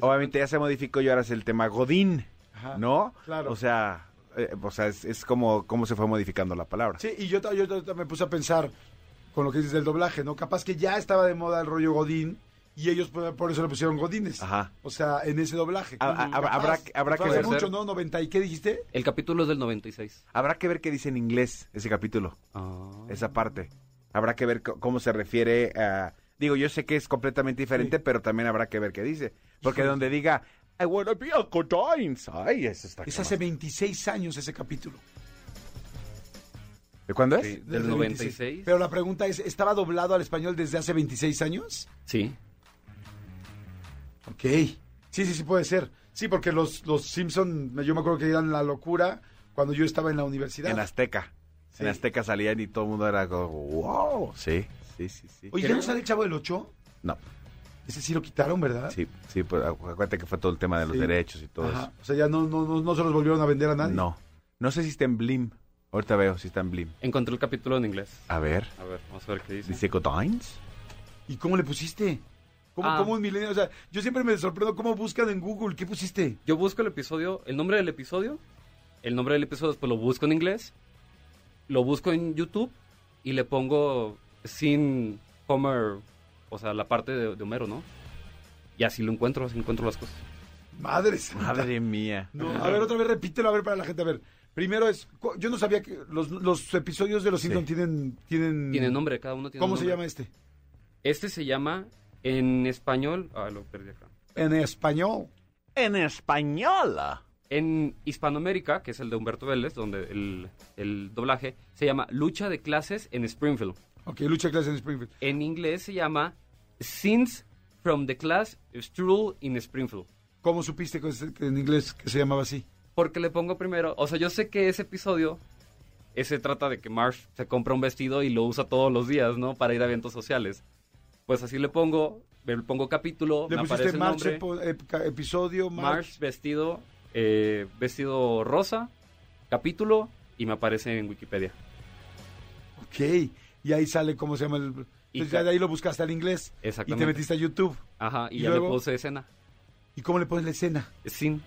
Obviamente ya se modificó y ahora es el tema Godín, Ajá. ¿no? claro. O sea, eh, o sea es, es como cómo se fue modificando la palabra. Sí, y yo, yo ta- me puse a pensar con lo que dices del doblaje, ¿no? Capaz que ya estaba de moda el rollo Godín y ellos por, por eso le pusieron Godines. Ajá. O sea, en ese doblaje. Ha- ha- Capaz. habrá que- habrá que hace ver. mucho, ¿no? 90 y ¿qué dijiste? El capítulo es del 96. Habrá que ver qué dice en inglés ese capítulo, Ah. esa parte. Habrá que ver cómo se refiere a... Digo, yo sé que es completamente diferente, Sí. pero también habrá que ver qué dice. Porque Híjole. donde diga, I wanna be a Godines. Ay, eso está Es hace 26 años ese capítulo. ¿De cuándo es? Sí, Desde del el 96. Pero la pregunta es, ¿estaba doblado al español desde hace 26 años? Sí. Ok. Sí, sí, sí puede ser. Sí, porque los, los Simpson, yo me acuerdo que eran la locura cuando yo estaba en la universidad. En Azteca. Sí. En Azteca salían y todo el mundo era como, wow. Sí, sí, sí, sí. Oye, ¿ya no sale el Chavo del 8? No, Ese sí lo quitaron, ¿verdad? sí, sí, pues acu- acuérdate que fue todo el tema de los Sí. derechos y todo Ajá. O sea, ya no, no, no, no se los volvieron a vender a eso. nadie. No. No sé si está en Blim. Ahorita veo si está en Blim. Encontré el capítulo en inglés. A ver. A ver, vamos a ver qué dice. Dice Godines. ¿Y cómo le pusiste? ¿Cómo, Ah. cómo un milenio? O sea, yo siempre me sorprendo cómo buscan en Google. ¿Qué pusiste? Yo busco el episodio, el nombre del episodio, el nombre del episodio después lo busco en inglés, lo busco en YouTube y le pongo sin Homer, o sea, la parte de, de Homero, ¿no? Y así lo encuentro, así encuentro las cosas. Madre santa. Madre mía. No, a ver, otra vez repítelo, a ver, para la gente. A ver, primero es... Yo no sabía que los, los episodios de Los Sí. Simpsons tienen, tienen... Tiene nombre, cada uno tiene ¿Cómo se nombre. llama este? Este se llama en español, ah, lo perdí acá. En español. En español. En Hispanoamérica, que es el de Humberto Vélez, donde el, el doblaje se llama Lucha de clases en Springfield. Ok, lucha de clase en Springfield. En inglés se llama Scenes from the Class Stroll in Springfield. ¿Cómo supiste que, en inglés que se llamaba así? Porque le pongo primero, o sea, yo sé que ese episodio ese trata de que Marsh se compra un vestido y lo usa todos los días, ¿no? Para ir a eventos sociales. Pues así le pongo, le pongo capítulo, Le me aparece el March nombre, ep- episodio, March. Marsh vestido, eh, vestido rosa, capítulo y me aparece en Wikipedia. Ok. Y ahí sale cómo se llama el... Entonces ya ca- de ahí lo buscaste al inglés. Y te Exactamente. metiste a YouTube. Ajá, y, ¿Y ya luego? le puse escena. ¿Y cómo le pones la escena? Sin.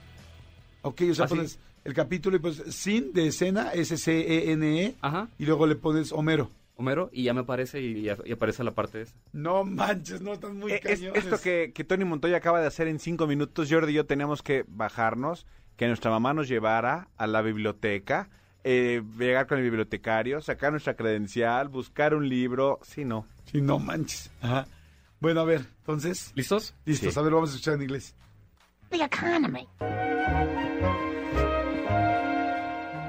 Ok, o sea, Así. pones el capítulo y pues sin de escena, S-C-E-N-E, Ajá. y luego le pones Homero. Homero y ya me aparece y, ya- y aparece la parte esa. No manches, no, están muy Eh, es- cañones. esto que, que Tony Montoya acaba de hacer en cinco minutos, Jordi y yo teníamos que bajarnos, que nuestra mamá nos llevara a la biblioteca, eh, llegar con el bibliotecario, sacar nuestra credencial, buscar un libro. Sí, no. Sí, no manches. Ajá. Bueno, a ver, entonces, ¿Listos? listos, Sí. a ver, vamos a escuchar en inglés. The economy.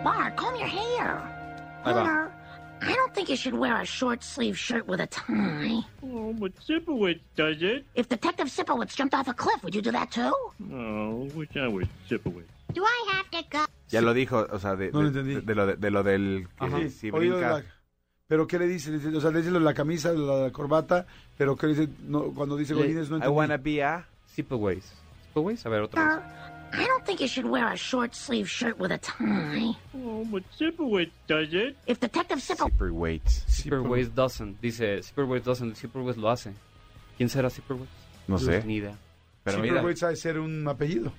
Bart, comb your hair. Ahí va. I don't think you should wear a short sleeve shirt with a tie. Oh, but Sipowicz does it. If Detective Sipowicz jumped off a cliff, would you do that too? Oh, wish I was Sipowicz. Do I have to go? Ya lo dijo, o sea, de, No lo de- entendí. de- de lo, de, de lo del que Ajá. si Oído de brinca. la- Pero ¿qué le dice? Le dice- O sea, le dice lo de la camisa, lo de la corbata, pero ¿qué dice? No, cuando dice Le- Godínez no I entendí. wanna be a... Zipperways. Zipperways, a ver otra vez. I don't think you should wear a short sleeve shirt with a tie. Oh, but Sipowicz does it. If Detective Sipowicz Super weights. Zipperways doesn't. Dice, Zipperways doesn't, Zipperways lo hace. ¿Quién será Zipperways? No sé. Ni idea. Pero mira. pero puede ser un apellido.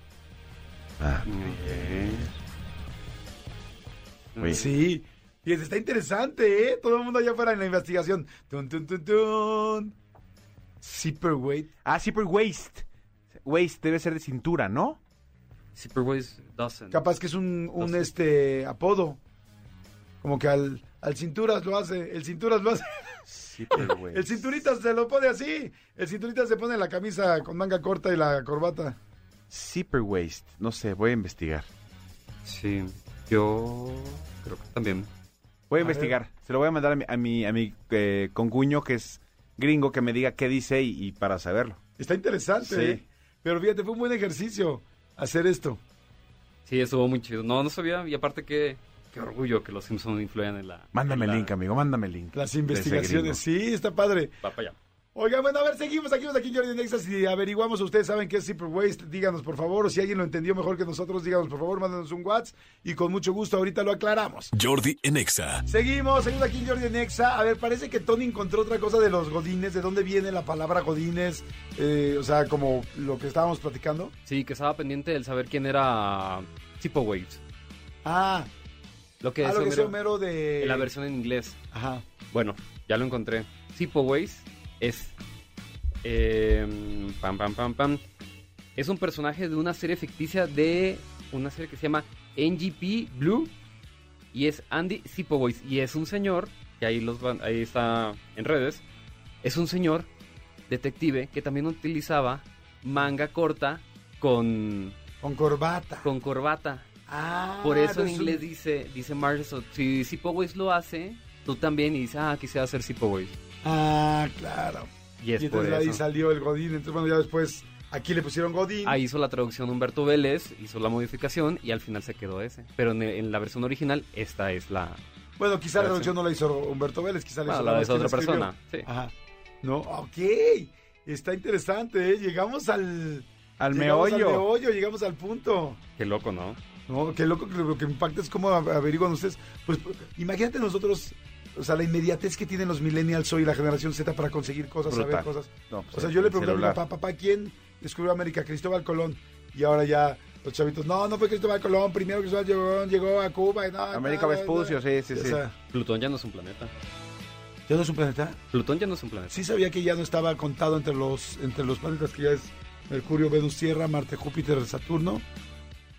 Ah, Oye, Sí. Y está interesante, ¿eh? Todo el mundo allá afuera en la investigación. Tun, tun, tun, tun. Zipperweight. Ah, super waist. Waist debe ser de cintura, ¿no? Zipperways doesn't. Capaz que es un, este apodo. Como que al, al cinturas lo hace. El cinturas lo hace. El cinturitas se lo pone así. El cinturitas se pone la camisa con manga corta y la corbata. Super waist. No sé, voy a investigar. Sí, yo creo que también. Voy a, A investigar. Se lo voy a mandar a mi, a mi, a mi, eh, concuño que es gringo que me diga qué dice y, y para saberlo. Está interesante, Sí. ¿eh? Pero fíjate, fue un buen ejercicio hacer esto. Sí, estuvo muy chido. No, no sabía. Y aparte que, qué orgullo que los Simpsons influyan en la... Mándame en el la- link, amigo, mándame el link. Las investigaciones. Sí, está padre. Va para allá. Oigan, bueno, a ver, seguimos aquí, aquí en Jordi Nexas y averiguamos, ustedes saben qué es Zipper Waste, díganos por favor, si alguien lo entendió mejor que nosotros, díganos por favor, mándanos un WhatsApp y con mucho gusto ahorita lo aclaramos. Jordi en Exa. Seguimos, seguimos aquí en Jordi Nexa. A ver, parece que Tony encontró otra cosa de los godines, de dónde viene la palabra godines, eh, o sea, como lo que estábamos platicando. Sí, que estaba pendiente del saber quién era Zipperways. Ah, Lo que ah, es lo que es Homero- Homero de... en la versión en inglés. Ajá. Bueno, ya lo encontré. Zipperways es... eh, pam, pam, pam, pam. Es un personaje de una serie ficticia de una serie que se llama NGP Blue. Y es Andy Zipperways. Y es un señor, que ahí, los van- ahí está en redes. Es un señor detective que también utilizaba manga corta con, Con corbata. con corbata. Ah, Por eso en inglés un- dice, dice Marshall, si Zipperways lo hace, tú también, y dice, ah, quisiera hacer Zipperways. Ah, claro. Y es y por entonces ahí salió el godín, entonces bueno, ya después aquí le pusieron godín. Ahí hizo la traducción Humberto Vélez, hizo la modificación y al final se quedó ese. Pero en, en la versión original, esta es la... Bueno, quizá la traducción no la hizo Humberto Vélez, quizá la Ah, hizo la otra persona. Sí. Ajá. No, ok. Está interesante, ¿eh? Llegamos al... Al llegamos meollo. Al meollo, llegamos al punto. Qué loco, ¿no? No, qué loco que lo que impacta es cómo averiguan ustedes. Pues imagínate nosotros, o sea, la inmediatez que tienen los millennials hoy, la generación Z para conseguir cosas, saber cosas. No, pues, O sea, el- yo le pregunté a mi papá, papá, ¿quién descubrió América? Cristóbal Colón. Y ahora ya los chavitos, no, no fue Cristóbal Colón, primero Cristóbal llegó, llegó a Cuba. Y no, América no, Vespucio, no. sí, sí, O sí. sea, Plutón ya no es un planeta. ¿Ya no es un planeta? Plutón ya no es un planeta. Sí sabía que ya no estaba contado entre los, entre los planetas que ya es Mercurio, Venus, Tierra, Marte, Júpiter, Saturno.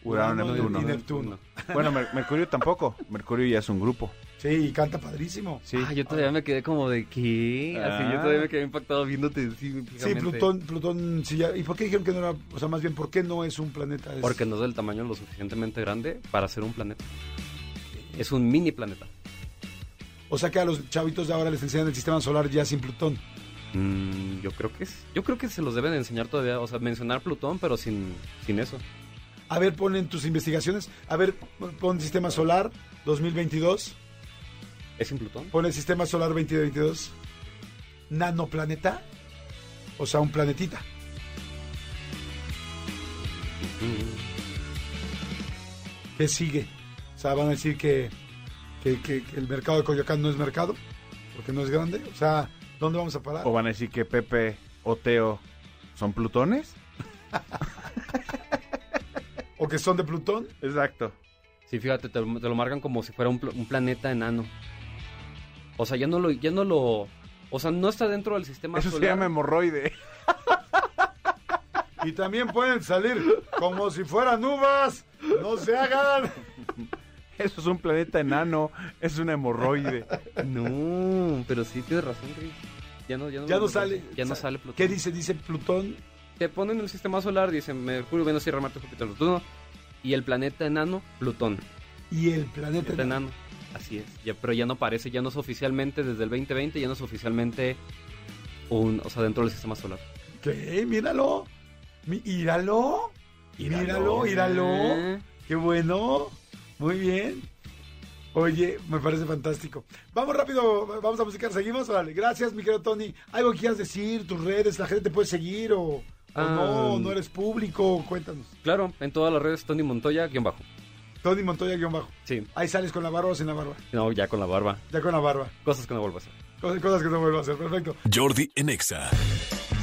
Urano, Urano Neptuno. y Neptuno. Bueno, Mer- Mercurio tampoco. Mercurio ya es un grupo. Sí, y canta padrísimo. Sí. Ah, yo todavía me quedé como de ¿qué? Así, Ah. yo todavía me quedé impactado viéndote. Sí. Plutón, Plutón, sí, ya. ¿Y por qué dijeron que no era, o sea, más bien, ¿por qué no es un planeta? Es- Porque no es del tamaño lo suficientemente grande para ser un planeta. Es un mini planeta. O sea, que a los chavitos de ahora les enseñan el sistema solar ya sin Plutón. Mm, yo creo que es, yo creo que se los deben enseñar todavía, o sea, mencionar Plutón, pero sin, sin eso. A ver, ponen tus investigaciones. A ver, pon sistema solar 2022. ¿Es sin Plutón? Pon el sistema solar 2022. Nanoplaneta. O sea, un planetita. ¿Qué sigue? O sea, van a decir que, que, que- que el mercado de Coyoacán no es mercado, porque no es grande. O sea, ¿dónde vamos a parar? O van a decir que Pepe o Teo son plutones. ¿O que son de Plutón? Exacto. Sí, fíjate, te, lo te lo marcan como si fuera un, pl- un planeta enano. O sea, ya no lo, ya no lo, o sea, no está dentro del sistema Eso se solar. llama hemorroide. Y también pueden salir como si fueran uvas. No se hagan. Eso es un planeta enano. Es un hemorroide. No, pero sí tienes razón, Chris. Ya no, ya no, Ya no sale. Ya no sa- sale Plutón. ¿Qué dice? Dice Plutón. Te ponen el sistema solar, dicen Mercurio, Venus, Tierra, Marte, Júpiter, Saturno. Y el planeta enano, Plutón. Y el planeta. Planeta enano. Así es. Ya, pero ya no parece, ya no es oficialmente desde el 2020, ya no es oficialmente un, o sea, dentro del sistema solar. ¿Qué? Míralo. Míralo. Míralo, míralo. Qué bueno. Muy bien. Oye, me parece fantástico. Vamos rápido, vamos a musicar, seguimos. Órale, gracias, mi querido Tony. ¿Algo quieras decir? ¿Tus redes? ¿La gente te puede seguir o, o no? ¿No eres público? Cuéntanos. Claro, en todas las redes Tony Montoya, guion bajo. Tony Montoya, guion bajo. Sí, Ahí sales con la barba o sin la barba. no, ya con la barba. Ya con la barba. Cosas que no vuelvo a hacer. Cosas, cosas que no vuelvo a hacer. Perfecto. Jordi en Exa.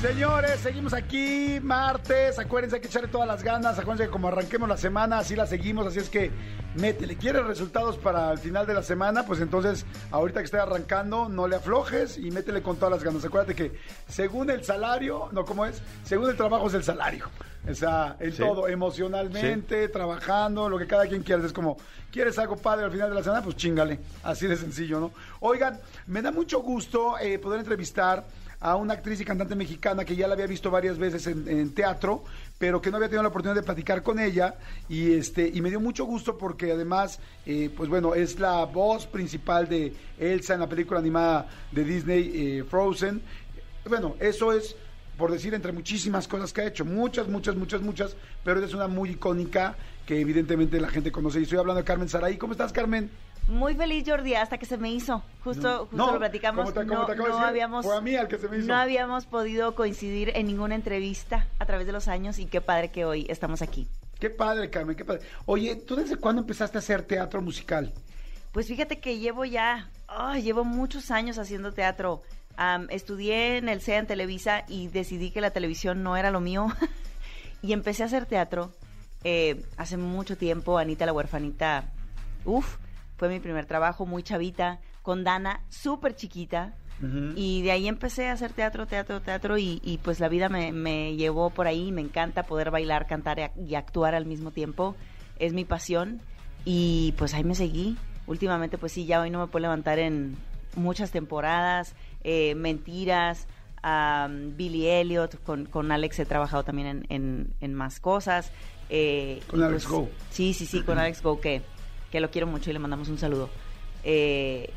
Señores, seguimos aquí martes. Acuérdense hay que echarle todas las ganas. Acuérdense que como arranquemos la semana, así la seguimos. Así es que métele. ¿Quieres resultados para el final de la semana? Pues entonces, ahorita que esté arrancando, no le aflojes y métele con todas las ganas. Acuérdate que según el salario, no, ¿cómo es? Según el trabajo es el salario. O sea, en Sí. todo, emocionalmente, trabajando, lo que cada quien quiera. Es como, ¿quieres algo padre al final de la semana? Pues chingale. Así de sencillo, ¿no? Oigan, me da mucho gusto eh, poder entrevistar a una actriz y cantante mexicana que ya la había visto varias veces en, teatro, pero que no había tenido la oportunidad de platicar con ella y este y me dio mucho gusto porque además, eh, pues bueno, es la voz principal de Elsa en la película animada de Disney eh, Frozen. Bueno, eso es por decir entre muchísimas cosas que ha hecho, muchas, muchas, muchas, muchas, pero es una muy icónica que evidentemente la gente conoce. Y estoy hablando de Carmen Saray. ¿Cómo estás, Carmen? Muy feliz, Jordi, hasta que se me hizo. Justo, justo No, lo platicamos. ¿cómo te- no, no habíamos, Fue a mí al que se me hizo. no habíamos podido coincidir en ninguna entrevista a través de los años y qué padre que hoy estamos aquí. Qué padre, Carmen, qué padre. Oye, ¿tú desde cuándo empezaste a hacer teatro musical? Pues fíjate que llevo ya, ay, llevo muchos años haciendo teatro. Am, estudié en el CEA en Televisa y decidí que la televisión no era lo mío. y empecé a hacer teatro eh, hace mucho tiempo. Anita la huerfanita, uff, fue mi primer trabajo, muy chavita, con Dana, súper chiquita. Y de ahí empecé a hacer teatro, teatro, teatro y, y pues la vida me, me llevó por ahí. Me encanta poder bailar, cantar y ac- y actuar al mismo tiempo. Es mi pasión y pues ahí me seguí. Últimamente pues sí, ya hoy no me puedo levantar en muchas temporadas, eh, mentiras, am, Billy Elliot, con, con Alex he trabajado también en, en- en más cosas. eh, Con Alex Go. Sí, sí, sí, con Alex Go, que, que lo quiero mucho y le mandamos un saludo. Eh,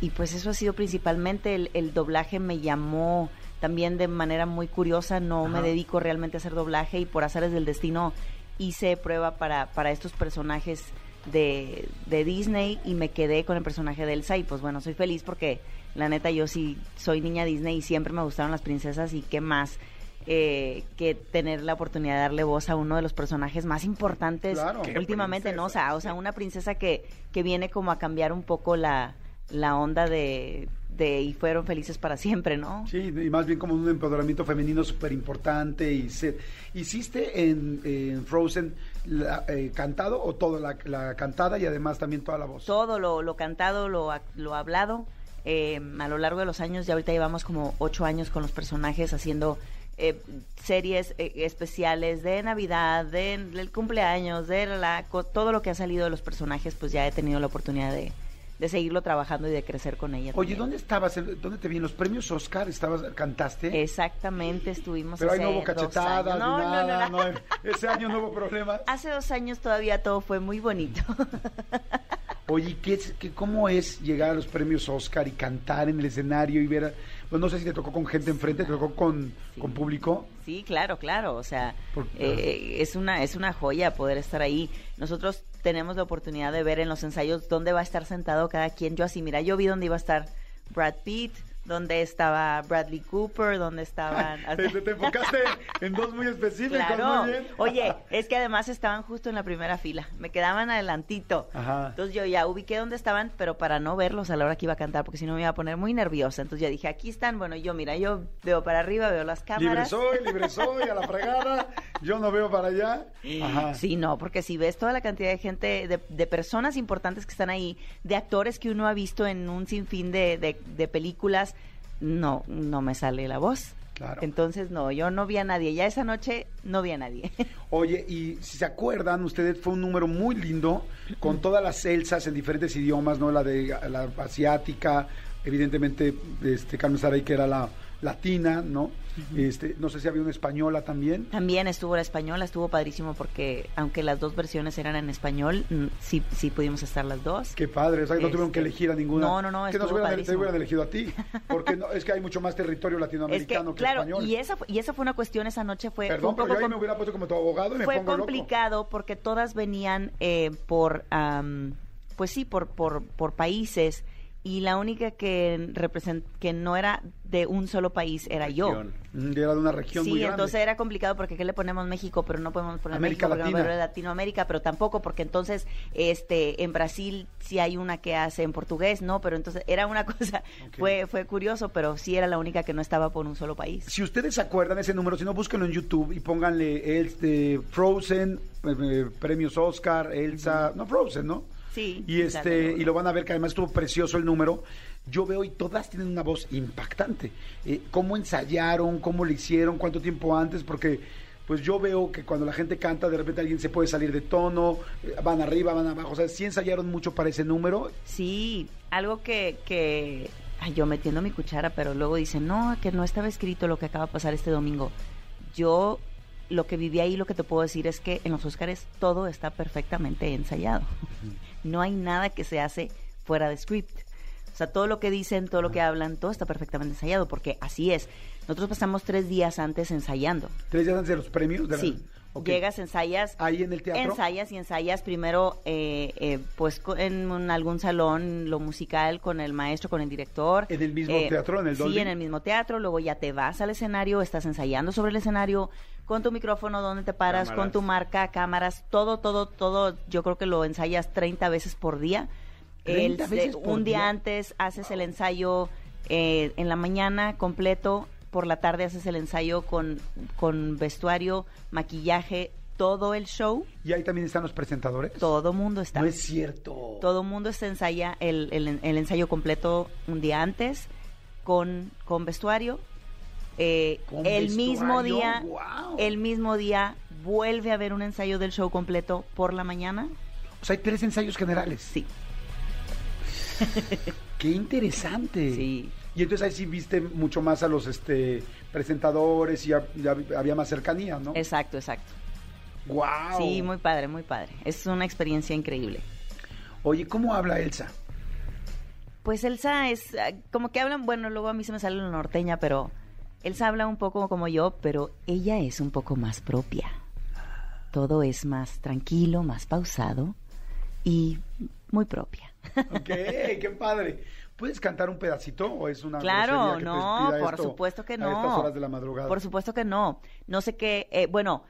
y pues eso ha sido principalmente el, el doblaje me llamó también de manera muy curiosa no me dedico realmente a hacer doblaje y por azares del destino hice prueba para, para estos personajes de, de Disney y me quedé con el personaje de Elsa y pues bueno soy feliz porque la neta yo sí soy niña Disney y siempre me gustaron las princesas y qué más eh, que tener la oportunidad de darle voz a uno de los personajes más importantes Claro. Últimamente, ¿no? O sea, o sea, una princesa que, que viene como a cambiar un poco la, la onda de, de y fueron felices para siempre, ¿no? Sí, y más bien como un empoderamiento femenino súper importante. Y se, ¿Hiciste en, en Frozen la, eh, cantado o toda la, la cantada y además también toda la voz? Todo lo, lo cantado, lo, ac- lo hablado, eh, a lo largo de los años, ya ahorita llevamos como ocho años con los personajes haciendo eh, series eh, especiales de Navidad, de, del cumpleaños, de la, todo lo que ha salido de los personajes, pues ya he tenido la oportunidad de, de seguirlo trabajando y de crecer con ella. Oye, también. ¿dónde estabas? ¿Dónde te vi? ¿En los premios Oscar estabas, cantaste? Exactamente, estuvimos Pero ahí hace no hubo ni No, no, nada. no, no. no, ese año no hubo problemas. Hace dos años todavía todo fue muy bonito. Oye, ¿qué qué, ¿cómo es llegar a los premios Oscar y cantar en el escenario y ver, a- pues no sé si te tocó con gente enfrente, te tocó con, Sí. con público? Sí, claro, claro. O sea, eh, es una es una joya poder estar ahí. Nosotros tenemos la oportunidad de ver en los ensayos dónde va a estar sentado cada quien. Yo así, mira, yo vi dónde iba a estar Brad Pitt, dónde estaba Bradley Cooper, dónde estaban... Te, te enfocaste en dos muy específicos, Claro. muy bien. Oye, es que además estaban justo en la primera fila. Me quedaban adelantito. Ajá. Entonces yo ya ubiqué dónde estaban, pero para no verlos a la hora que iba a cantar, porque si no me iba a poner muy nerviosa. Entonces ya dije, aquí están. Bueno, yo, mira, yo veo para arriba, veo las Libre cámaras. soy, libre soy, a la fregada. Yo no veo para allá. Ajá. Sí, no, porque si ves toda la cantidad de gente, de, de personas importantes que están ahí, de actores que uno ha visto en un sinfín de, de, de películas, no, no me sale la voz. Claro. Entonces, no, yo no vi a nadie. Ya esa noche no vi a nadie. Oye, y si se acuerdan, ustedes fue un número muy lindo con todas las Elsas en diferentes idiomas, ¿no? La de la asiática, evidentemente, este Carmen Saray, que era la latina, ¿no? Este, no sé si había una española también. También estuvo la española, estuvo padrísimo porque aunque las dos versiones eran en español, mm, sí, sí pudimos estar las dos. Qué padre, o sea, que no tuvieron que Este, elegir a ninguna. no, no, no, Que no se hubieran, te hubieran elegido a ti, porque no, es que hay mucho más territorio Es que, latinoamericano que, claro, español. y esa, y esa fue una cuestión esa noche, fue, fue Perdón, un pero poco yo ahí me hubiera puesto como tu abogado y me fue pongo loco. complicado porque todas venían eh, por, am, pues sí, por, por, por países y la única que represent que no era de un solo país era yo. Región. Mm, Era de una región muy Sí, grande. entonces era complicado porque ¿qué le ponemos México? Pero no podemos poner América México Latina. poner Latinoamérica, pero tampoco porque entonces este en Brasil sí hay una que hace en portugués, ¿no? Pero entonces era una cosa, fue fue curioso, pero sí era la única que no estaba por un solo país. Si ustedes se acuerdan ese número, si no, búsquenlo en YouTube y pónganle este Frozen, eh, eh, premios Oscar, Elsa, no Frozen, ¿no? Sí. Y este y lo van a ver que además estuvo precioso el número. Yo veo y todas tienen una voz impactante. Eh, ¿Cómo ensayaron? ¿Cómo lo hicieron? ¿Cuánto tiempo antes? Porque pues yo veo que cuando la gente canta, de repente alguien se puede salir de tono, eh, van arriba, van abajo. O sea, sí ensayaron mucho para ese número. Sí, algo que, que ay, yo metiendo mi cuchara, pero luego dicen, no, que no estaba escrito lo que acaba de pasar este domingo. Yo lo que viví ahí, lo que te puedo decir es que en los Óscares todo está perfectamente ensayado. No hay nada que se hace fuera de script. O sea, todo lo que dicen, todo lo que hablan, todo está perfectamente ensayado, porque así es. Nosotros pasamos tres días antes ensayando. ¿Tres días antes de los premios? De la- Sí. Llegas, ensayas. Ahí en el teatro. Ensayas y ensayas primero, eh, eh, pues en un- algún salón, lo musical, con el maestro, con el director. ¿En el mismo teatro, en el Dolby? Sí, en el mismo teatro. Luego ya te vas al escenario, estás ensayando sobre el escenario, con tu micrófono, donde te paras, con tu marca, cámaras, todo, todo, todo. Yo creo que lo ensayas 30 veces por día. 30 El- veces por un día día. antes haces el ensayo eh, en la mañana completo, por la tarde haces el ensayo con, con vestuario, maquillaje, todo el show, Y ahí también están los presentadores. todo mundo está. No es cierto. Todo mundo ensaya el, el- el ensayo completo un día antes con, con vestuario. Eh, Con el mismo día, el mismo día vuelve a haber un ensayo del show completo por la mañana. O sea, hay tres ensayos generales. Sí, Qué interesante. sí. Y entonces ahí sí viste mucho más a los este presentadores y ya, ya había más cercanía, ¿no? Exacto, exacto. Wow. Sí, muy padre, muy padre. Es una experiencia increíble. Oye, ¿cómo habla Elsa? Pues Elsa es ah, como que hablan, bueno, luego a mí se me sale la norteña, pero Elsa habla un poco como yo, pero ella es un poco más propia. Todo es más tranquilo, más pausado y muy propia. Ok, qué padre. ¿Puedes cantar un pedacito o es una Claro, que no, por esto supuesto que A no. estas horas de la madrugada. Por supuesto que no. No sé qué, eh, bueno,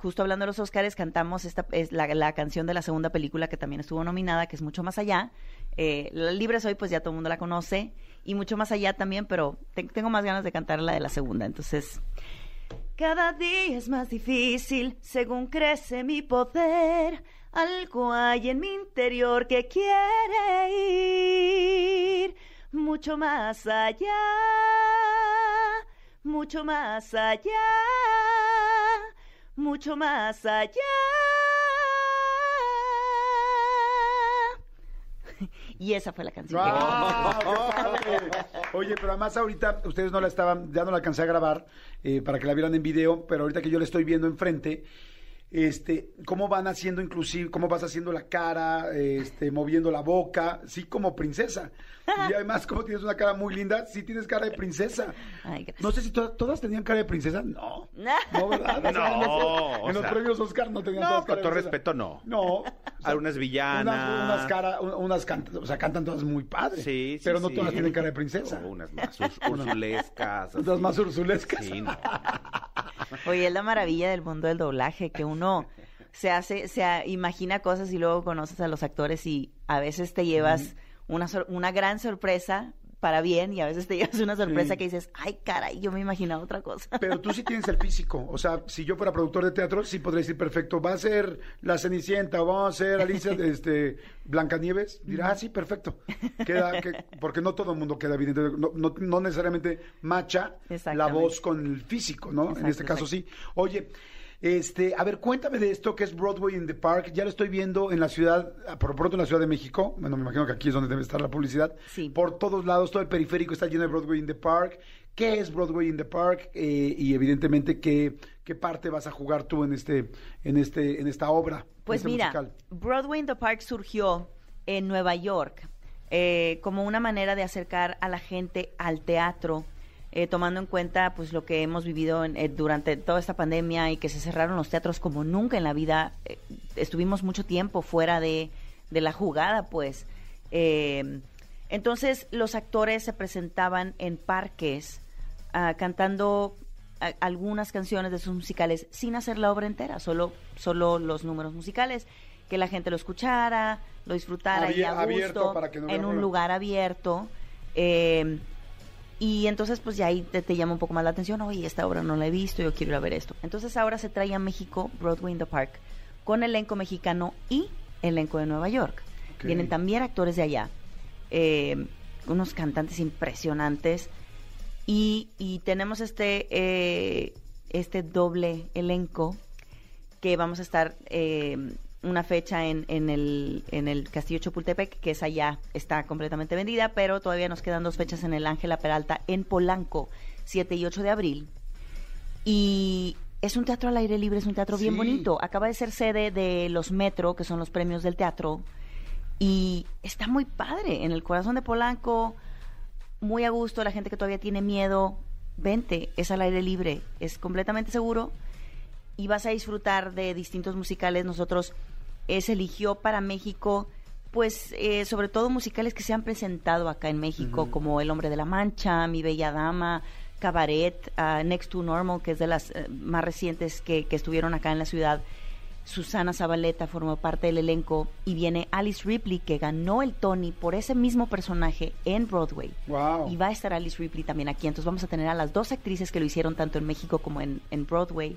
justo hablando de los Oscars, cantamos esta es la, la canción de la segunda película que también estuvo nominada, que es Mucho Más Allá. Eh, la Libre Soy, pues ya todo el mundo la conoce. Y Mucho Más Allá también, pero te- tengo más ganas de cantar la de la segunda. Entonces, cada día es más difícil según crece mi poder. Algo hay en mi interior que quiere ir mucho más allá, mucho más allá, mucho más allá. Y esa fue la canción. que ¡Guau! ¡Qué padre! Oye, pero además ahorita ustedes no la estaban, ya no la alcancé a grabar eh, para que la vieran en video, pero ahorita que yo la estoy viendo enfrente, este, cómo van haciendo inclusive, cómo vas haciendo la cara, este, moviendo la boca, sí como princesa. Y además, como tienes una cara muy linda, sí tienes cara de princesa. Ay, gracias. No sé si to- todas tenían cara de princesa, no. No. No, ¿verdad? O No, en los, o sea, premios Oscar no tenían no, todas cara con todo respeto, no. No. o sea, Algunas villanas. Unas, unas cara, unas cantan, o sea, cantan todas muy padres. Sí, sí, Pero no sí. todas tienen cara de princesa. No, unas más urs- ursulescas. Así. más urzulescas. Sí, no. Oye, es la maravilla del mundo del doblaje, que uno se hace, se imagina cosas y luego conoces a los actores y a veces te llevas una, sor- una gran sorpresa para bien y a veces te llevas una sorpresa Sí. que dices, ay, caray, yo me imaginaba otra cosa. Pero tú sí tienes el físico. O sea, si yo fuera productor de teatro, sí podría decir perfecto. Va a ser La Cenicienta o va a ser Alicia de este, Blancanieves. Dirá, ah, sí, perfecto. Queda, que- porque no todo el mundo queda evidente. No, no- no necesariamente macha la voz con el físico, ¿no? en este caso sí. Oye. Este, a ver, cuéntame de esto que es Broadway in the Park. Ya lo estoy viendo en la ciudad, por pronto en la Ciudad de México. Bueno, me imagino que aquí es donde debe estar la publicidad. Sí. Por todos lados, todo el periférico está lleno de Broadway in the Park. ¿Qué es Broadway in the Park? Eh, y evidentemente, ¿qué, ¿qué parte vas a jugar tú en este, en este, en esta obra? Pues este mira, musical? Broadway in the Park surgió en Nueva York eh, como una manera de acercar a la gente al teatro, eh, tomando en cuenta pues lo que hemos vivido en- eh, durante toda esta pandemia y que se cerraron los teatros como nunca en la vida. Eh, estuvimos mucho tiempo fuera de, de la jugada, pues. Eh, entonces los actores se presentaban en parques ah, cantando a- algunas canciones de sus musicales sin hacer la obra entera, solo, solo los números musicales, que la gente lo escuchara, lo disfrutara y a gusto, para que no en un lugar abierto. eh, y entonces pues ya ahí te, te llama un poco más la atención, oye, esta obra no la he visto, yo quiero ir a ver esto. Entonces ahora se trae a México Broadway in the Park con elenco mexicano y elenco de Nueva York. Ok. Vienen también actores de allá, eh, unos cantantes impresionantes y, y tenemos este, eh, este doble elenco que vamos a estar eh, una fecha en, en, el, en el Castillo Chapultepec, que esa ya está completamente vendida, pero todavía nos quedan dos fechas en el Ángela Peralta en Polanco, 7 y 8 de abril. Y es un teatro al aire libre, es un teatro bien bonito. Acaba de ser sede de los Metro, que son los premios del teatro, y está muy padre, en el corazón de Polanco, muy a gusto, la gente que todavía tiene miedo, vente, es al aire libre, es completamente seguro y vas a disfrutar de distintos musicales. Nosotros eh, se eligió para México, pues eh, sobre todo musicales que se han presentado acá en México, como El Hombre de la Mancha, Mi Bella Dama, Cabaret, ah, Next to Normal, que es de las eh, más recientes que, que estuvieron acá en la ciudad. Susana Zabaleta formó parte del elenco y viene Alice Ripley que ganó el Tony por ese mismo personaje en Broadway. Wow. Y va a estar Alice Ripley también aquí. Entonces vamos a tener a las dos actrices que lo hicieron tanto en México como en, en Broadway.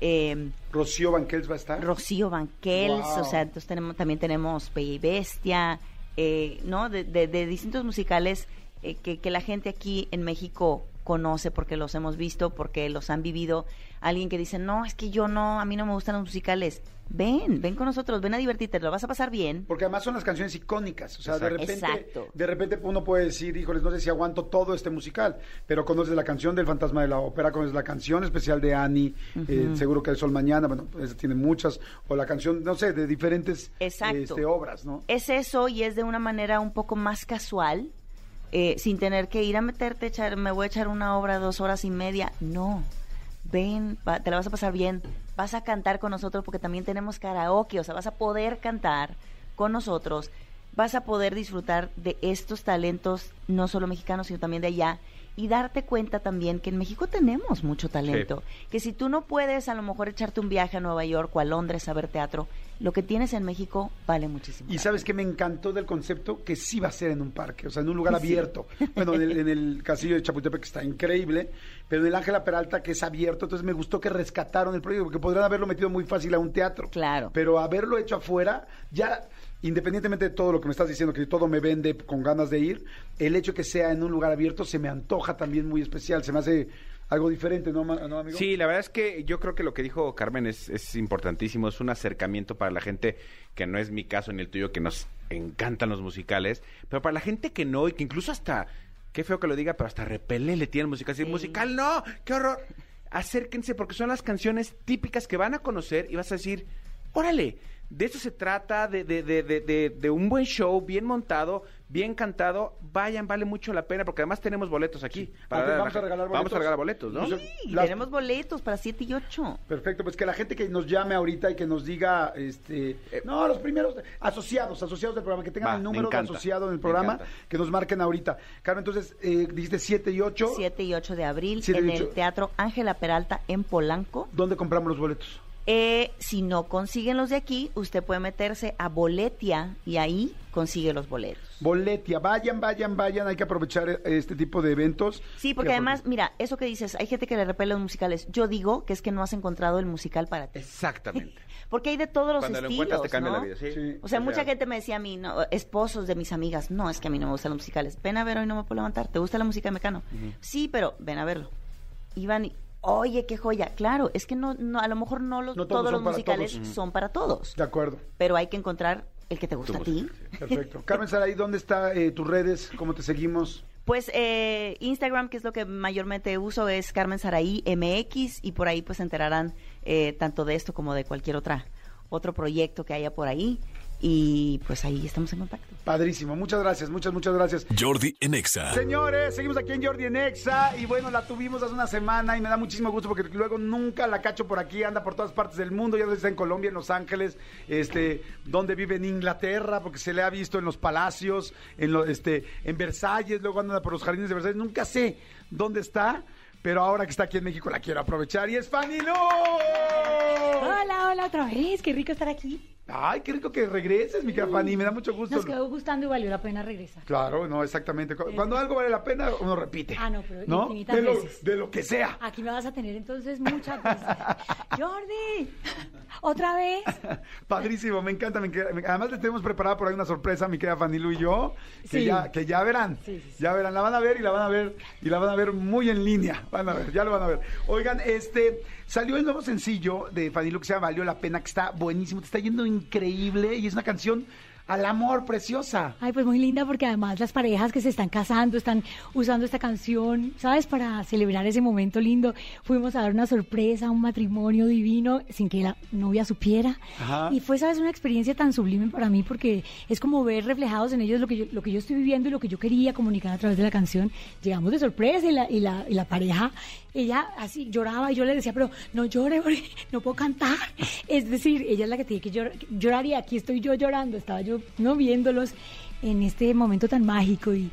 Eh, Rocío Banquels va a estar. Rocío Banquels, Wow. o sea, entonces tenemos, también tenemos Bella y Bestia, eh, ¿no? De, de- de distintos musicales eh, que, que la gente aquí en México conoce porque los hemos visto, porque los han vivido. Alguien que dice, no, es que yo no, a mí no me gustan los musicales. Ven, ven con nosotros, ven a divertirte, lo vas a pasar bien. Porque además son las canciones icónicas. O sea, de Exacto. repente, Exacto. de repente uno puede decir, híjoles, no sé si aguanto todo este musical, pero conoces la canción del Fantasma de la Ópera, conoces la canción especial de Annie, eh, seguro que el Sol Mañana, bueno, pues tiene muchas, o la canción, no sé, de diferentes este, obras, ¿no? es eso y es de una manera un poco más casual, eh, sin tener que ir a meterte, echar, me voy a echar una obra dos horas y media. No, ven, te la vas a pasar bien, vas a cantar con nosotros porque también tenemos karaoke, o sea, vas a poder cantar con nosotros, vas a poder disfrutar de estos talentos, no solo mexicanos, sino también de allá. Y darte cuenta también que en México tenemos mucho talento. Que si tú no puedes a lo mejor echarte un viaje a Nueva York o a Londres a ver teatro, lo que tienes en México vale muchísimo. Y sabes que me encantó del concepto que sí va a ser en un parque, o sea, en un lugar Sí. abierto. Bueno, en el, en el castillo de Chapultepec que está increíble, pero en el Ángela Peralta que es abierto, entonces me gustó que rescataron el proyecto, porque podrían haberlo metido muy fácil a un teatro. Claro. Pero haberlo hecho afuera, ya independientemente de todo lo que me estás diciendo, que todo me vende con ganas de ir, el hecho que sea en un lugar abierto se me antoja también muy especial, se me hace algo diferente, ¿no, no, amigo? Sí, la verdad es que yo creo que lo que dijo Carmen es, es importantísimo, es un acercamiento para la gente que no es mi caso ni el tuyo, que nos encantan los musicales, pero para la gente que no y que incluso hasta, qué feo que lo diga, pero hasta repele le tiene el musical, así, Sí. musical no, qué horror. Acérquense porque son las canciones típicas que van a conocer y vas a decir, órale, de eso se trata, de, de, de, de, de- de un buen show, bien montado, bien cantado. Vayan, vale mucho la pena, porque además tenemos boletos aquí. Vamos a la- regalar Vamos boletos. a regalar boletos, ¿no? Las- tenemos boletos para 7 y 8. Perfecto, pues que la gente que nos llame ahorita y que nos diga, este, no, los primeros asociados, asociados del programa, que tengan Va, el me número de asociado en el programa, que nos marquen ahorita. Carmen, entonces, eh, dijiste 7 y 8. 7 y 8 de abril 7 y en el Teatro Ángela Peralta en Polanco. ¿Dónde compramos los boletos? Eh, si no consiguen los de aquí, usted puede meterse a Boletia y ahí consigue los boletos. Boletia, vayan, vayan, vayan, hay que aprovechar eh, este tipo de eventos. Sí, porque Que además, mira, eso que dices, hay gente que le repele los musicales. Yo digo que es que no has encontrado el musical para ti. Exactamente. Porque hay de todos los Cuando estilos, encuentras te cambia ¿no? la vida, sí. Sí. O sea, mucha gente me decía a mí, no, esposos de mis amigas, no, es que a mí no me gustan los musicales. Ven a ver, hoy no me puedo levantar. ¿Te gusta la música de Mecano? Sí, pero ven a verlo. Iban y, oye, qué joya. Claro, es que no, no a lo mejor no los, No todos los musicales todos. son para todos. De acuerdo. Pero hay que encontrar el que te gusta a ti. Perfecto. Carmen Saraí, ¿dónde está eh, tus redes? ¿Cómo te seguimos? Pues eh, Instagram, que es lo que mayormente uso, es Carmen Saraí MX y por ahí pues se enterarán eh, tanto de esto como de cualquier otra otro proyecto que haya por ahí y pues ahí estamos en contacto. Padrísimo. Muchas gracias, muchas, muchas gracias. Jordi en Exa. Señores, seguimos aquí en Jordi en Exa y bueno, la tuvimos hace una semana y me da muchísimo gusto porque luego nunca la cacho por aquí, anda por todas partes del mundo, ya está en Colombia, en Los Ángeles, este, donde vive en Inglaterra, porque se le ha visto en los palacios, en lo, este, en Versalles, luego anda por los jardines de Versalles, nunca sé dónde está. Pero ahora que está aquí en México la quiero aprovechar y es Fanny Lu. Hola, hola otra vez, qué rico estar aquí. Ay, qué rico que regreses, mi querida Fanny, me da mucho gusto. Nos quedó gustando y valió la pena regresar. Claro, no, exactamente. Cu- Cuando algo vale la pena, uno repite. Ah, no, pero ¿no? infinitas De lo, veces. de lo que sea. Aquí me vas a tener entonces muchas veces. Jordi, otra vez. Padrísimo, me encanta. me encanta. Además, les tenemos preparada por ahí una sorpresa, mi querida Fanny Lu y yo, que, Sí. ya, que ya verán. Sí, sí, sí. Ya verán, la van a ver y la van a ver y la van a ver muy en línea. Van a ver, ya lo van a ver. Oigan, este salió el nuevo sencillo de Fanny Lu que se llama Valió la pena, que está buenísimo, te está yendo increíble y es una canción al amor, preciosa. Ay, pues muy linda porque además las parejas que se están casando están usando esta canción, ¿sabes? Para celebrar ese momento lindo. Fuimos a dar una sorpresa, un matrimonio divino sin que la novia supiera. Ajá. Y fue, ¿sabes? Una experiencia tan sublime para mí porque es como ver reflejados en ellos lo que yo, lo que yo estoy viviendo y lo que yo quería comunicar a través de la canción. Llegamos de sorpresa y la, y la, y la pareja, ella así lloraba y yo le decía, pero no llore no puedo cantar. Es decir, ella es la que tiene que llorar, llorar y aquí estoy yo llorando. Estaba yo no viéndolos en este momento tan mágico y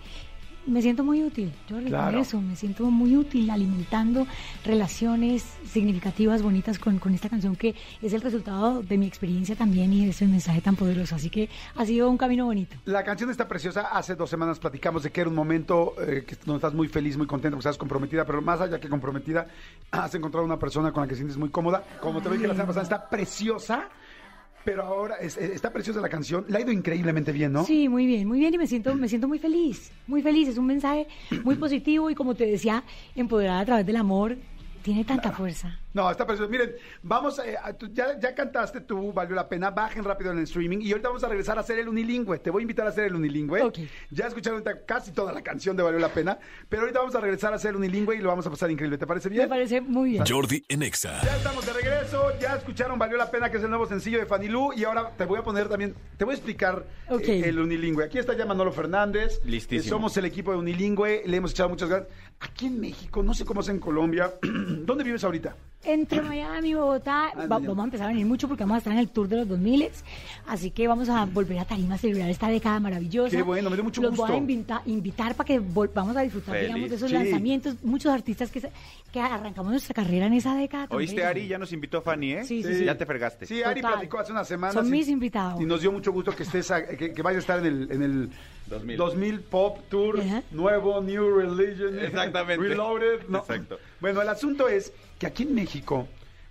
me siento muy útil, yo Claro. eso, me siento muy útil alimentando relaciones significativas, bonitas con, con esta canción que es el resultado de mi experiencia también y de ese mensaje tan poderoso. Así que ha sido un camino bonito. La canción está preciosa. Hace dos semanas platicamos de que era un momento eh, que donde estás muy feliz, muy contenta, porque estás comprometida, pero más allá que comprometida, has encontrado una persona con la que te sientes muy cómoda. Como te dije la semana pasada, está preciosa, pero ahora es- es- está preciosa la canción. Le ha ido increíblemente bien, ¿no? Sí, muy bien, muy bien y me siento, me siento muy feliz, muy feliz. Es un mensaje muy positivo y como te decía, empoderada a través del amor, tiene tanta fuerza. No, está precioso. Miren, vamos, eh, a tu- ya, ya cantaste tú, valió la pena, bajen rápido en el streaming y ahorita vamos a regresar a hacer el unilingüe. Te voy a invitar a hacer el unilingüe. Ok. Ya escucharon ahorita casi toda la canción de Valió la Pena, pero ahorita vamos a regresar a hacer el unilingüe y lo vamos a pasar increíble. ¿Te parece bien? Me parece muy bien. Jordi en Exa. Ya estamos de regreso, ya escucharon Valió la Pena, que es el nuevo sencillo de Fanny Lu, y ahora te voy a poner también, te voy a explicar eh, el unilingüe. Aquí está ya Manolo Fernández. Listísimo. Eh, somos el equipo de unilingüe, le hemos echado muchas ganas. Aquí en México, no sé cómo es en Colombia. ¿Dónde vives ahorita? Entre Miami y Bogotá Ah, va- vamos a empezar a venir mucho porque vamos a estar en el tour de los 2000 así que vamos a volver a Tarima a celebrar esta década maravillosa. Qué bueno, me dio mucho Los gusto. voy a invita- invitar para que vamos a disfrutar Feliz. digamos, de esos Sí. lanzamientos. Muchos artistas que, arrancamos nuestra carrera en esa década. ¿Oíste. Ari? Ya nos invitó Fanny, ¿eh? Sí, sí, sí. Ya te fregaste. Sí, Ari Total. platicó hace unas semanas. Son y- mis invitados. Y nos dio mucho gusto que estés, a- que, que vayas a estar en el, en el 2000. 2000 Pop Tour Ajá. nuevo, New Religion. Exactamente. Reloaded. no. Exacto. Bueno, el asunto es que aquí en México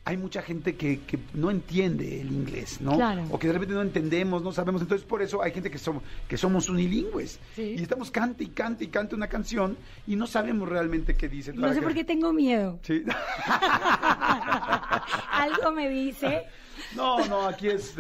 hay mucha gente que, que no entiende el inglés, ¿no? Claro. O que de repente no entendemos, no sabemos. Entonces, por eso hay gente que somos, que somos unilingües. Sí. Y estamos cante y cante y cante una canción y no sabemos realmente qué dice. No sé por qué tengo miedo. Sí. Algo me dice. No, no, aquí es.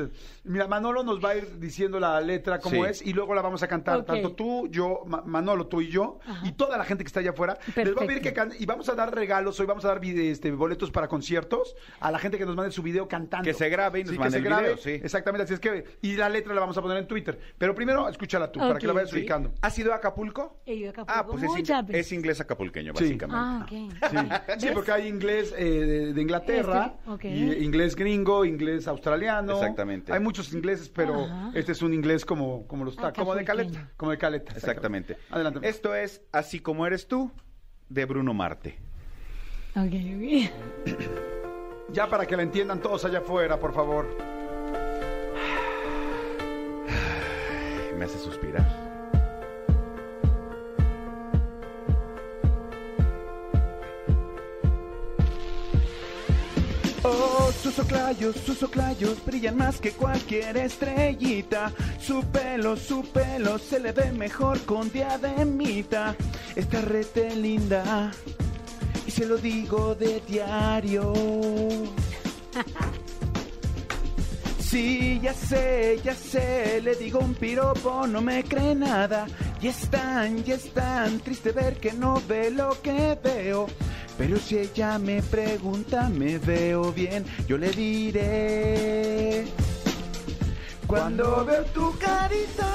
Mira, Manolo nos va a ir diciendo la letra cómo Sí. es y luego la vamos a cantar. Tanto tú, yo, Ma- Manolo, tú y yo, Ajá. y toda la gente que está allá afuera. Les va a pedir que canten. Y vamos a dar regalos hoy, vamos a dar este, boletos para conciertos a la gente que nos mande su video cantando. Que se grabe y nos Sí, mande que se el grabe. video, sí. Exactamente, así es que. Y la letra la vamos a poner en Twitter. Pero primero, escúchala tú, para que la vayas sí. ubicando. ¿Has ido a Acapulco? He ido a Acapulco Ah, pues es, es inglés acapulqueño, Sí. básicamente. Ah, ok. Sí, porque hay inglés eh, de, de Inglaterra, Este, y inglés gringo, inglés australiano. Exactamente. Hay muchos ingleses, pero Ajá. este es un inglés como, como los ta- como de caleta, como de caleta. Exactamente. Adelante. Esto es Así como eres tú, de Bruno Marte. Ok, ok. Ya para que la entiendan todos allá afuera, por favor. Me hace suspirar. Oh, sus oclayos, sus oclayos brillan más que cualquier estrellita. Su pelo, su pelo se le ve mejor con diademita. Está rete linda y se lo digo de diario. Sí, ya sé, ya sé, le digo un piropo, no me cree nada. Y es tan, y es tan triste ver que no ve lo que veo. Pero si ella me pregunta, me veo bien, yo le diré. Cuando veo tu carita,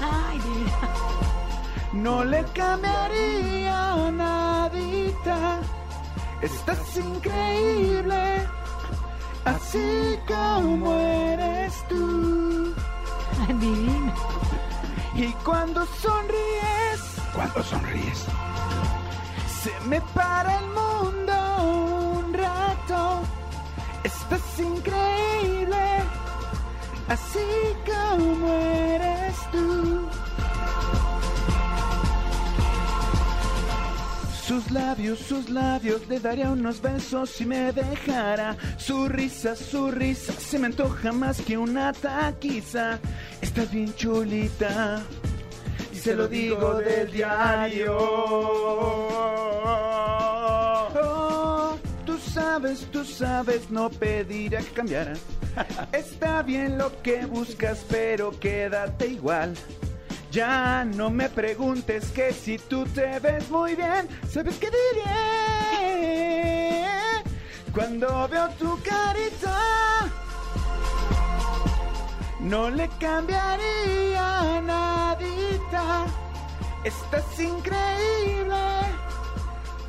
Ay, no le cambiaría nadita. Estás increíble, así como eres tú. Ay, divina. Y cuando sonríes, cuando sonríes, se me para el mundo un rato. Estás increíble, así como eres tú. Sus labios, sus labios, le daría unos besos si me dejara. Su risa, su risa, se me antoja más que una taquiza. Estás bien chulita, y se lo digo del diario. Oh, tú sabes, tú sabes, no pediré que cambiara. Está bien lo que buscas, pero quédate igual. Ya no me preguntes que si tú te ves muy bien, ¿sabes qué diré? Cuando veo tu carita, no le cambiaría nadita. Estás increíble,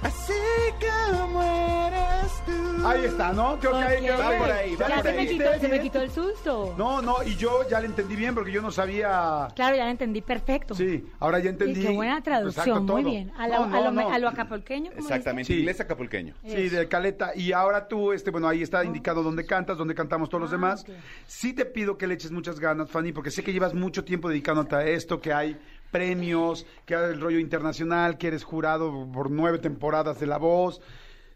así como eres tú. Ahí está, ¿no? Creo que ahí va por ahí, Ya se me, quitó, se me quitó el susto. No, no, y yo ya le entendí bien porque yo no sabía. Claro, ya lo entendí perfecto. Sí, ahora ya entendí. Y qué buena traducción, Exacto, muy bien. A, la- No, a no, lo, no. a lo acapulqueño, ¿cómo Exactamente, Sí. inglés acapulqueño. Sí, de Caleta. Y ahora tú, este, bueno, ahí está indicado dónde cantas, dónde cantamos todos los Ah, demás. Sí te pido que le eches muchas ganas, Fanny, porque sé que llevas mucho tiempo dedicándote a esto, que hay premios, que el rollo internacional, que eres jurado por nueve temporadas de La Voz.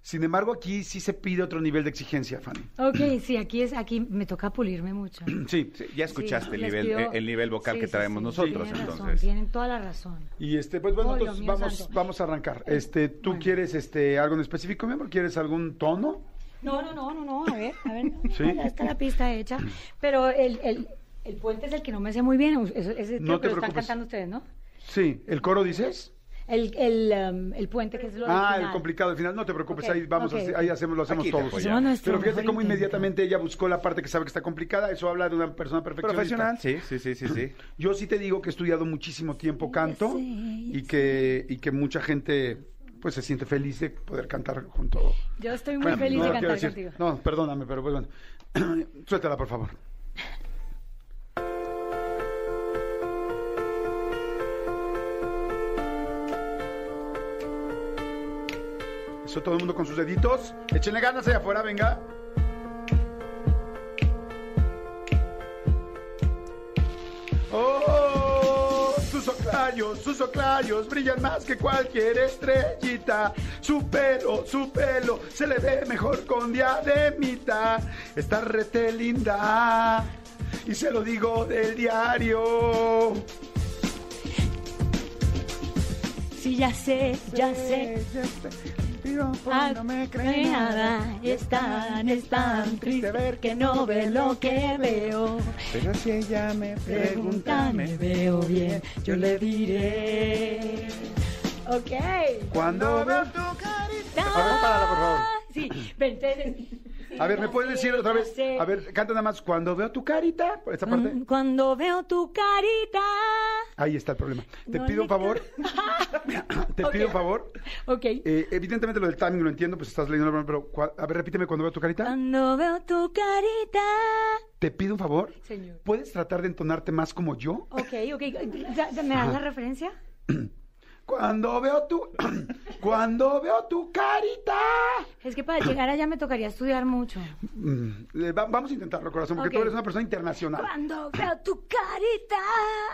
Sin embargo, aquí sí se pide otro nivel de exigencia, Fanny. Ok, sí, aquí, es, aquí me toca pulirme mucho. Sí. Sí, ya escuchaste Sí, el, nivel, pido- eh, el nivel vocal Sí, que traemos sí, nosotros, tienen razón, entonces. tienen toda la razón. Y este, pues bueno, Oh, entonces vamos, santo. vamos a arrancar. Este, ¿tú Bueno. quieres este algo en específico, mi amor? ¿Quieres algún tono? No, no, no, no, no, a ver, a ver, no, Sí. ya está la pista hecha. Pero el, el, el puente es el que no me sé muy bien, eso- ese No te que lo están cantando ustedes, ¿no? Sí, ¿el coro dices? El, el, um, el puente que es lo Ah, original. el complicado al final. No te preocupes, ahí vamos, ok, a- ahí hacemos, lo hacemos Aquí todos. Pero fíjate cómo intento. inmediatamente ella buscó la parte que sabe que está complicada. Eso habla de una persona perfeccionista. Profesional, sí, sí, sí, sí, sí. Yo sí te digo que he estudiado muchísimo tiempo canto y que, y que mucha gente pues se siente feliz de poder cantar junto. Yo estoy muy Bueno, feliz no de cantar decir. contigo. No, perdóname, pero pues bueno. Suéltala, por favor. Eso todo el mundo con sus deditos. Échenle ganas allá afuera, venga. Oh, sus oclayos, sus oclayos brillan más que cualquier estrellita. Su pelo, su pelo se le ve mejor con diademita. Está rete linda. Y se lo digo del diario. Sí, ya sé, ya sé. Ah, no me cree nada, es tan, es tan triste ver que no ve lo que veo. Pero si ella me Pregunta, me veo bien, yo le diré. Ok. Cuando veo tu carita. A ver, párala, por favor. Sí, ven, entonces, A ver, ¿me puedes decir otra vez? A ver, canta nada más. Cuando veo tu carita, por esta parte. Mm, Cuando veo tu carita. Ahí está el problema. Te No pido un favor. Te pido un favor. Ok. Eh, evidentemente lo del timing lo entiendo, pues estás leyendo la pero a ver, repíteme cuando veo tu carita. Cuando veo tu carita. Te pido un favor. Señor. ¿Puedes tratar de entonarte más como yo? Ok, ok. ¿Ya- ya ¿Me das la referencia? Cuando veo tu, cuando veo tu carita. Es que para llegar allá me tocaría estudiar mucho. Mm, eh, va- vamos a intentarlo, corazón, porque tú eres una persona internacional. Cuando veo tu carita.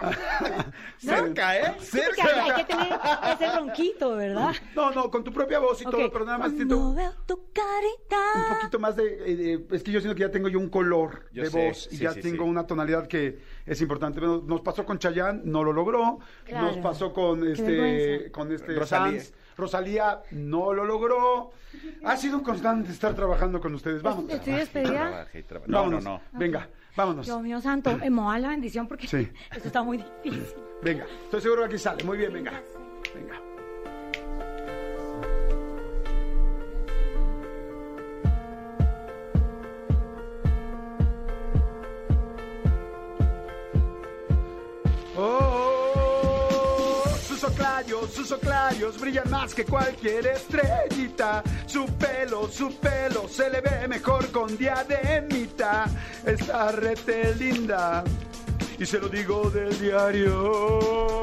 Cerca, ¿eh? Sí, porque hay, que tener ese ronquito, ¿verdad? No, no, con tu propia voz y todo, pero nada más Cuando siento veo tu carita. un poquito más de, eh, de- Es que yo siento que ya tengo yo un color Yo de sé, voz y sí, ya sí, tengo sí. una tonalidad que es importante. Nos pasó con Chayanne, no lo logró. Claro. Nos pasó con este, con este Rosalía. Sanz. Rosalía no lo logró. Ha sido un constante estar trabajando con ustedes. Vamos. Estoy despedida. No, no, Vámonos. no. Venga, vámonos. Dios mío santo, moja la bendición porque Sí. esto está muy difícil. Venga, estoy seguro que aquí sale. Muy bien, venga. Venga. Sus oclayos brillan más que cualquier estrellita. Su pelo, su pelo se le ve mejor con diademita. Está rete linda y se lo digo del diario.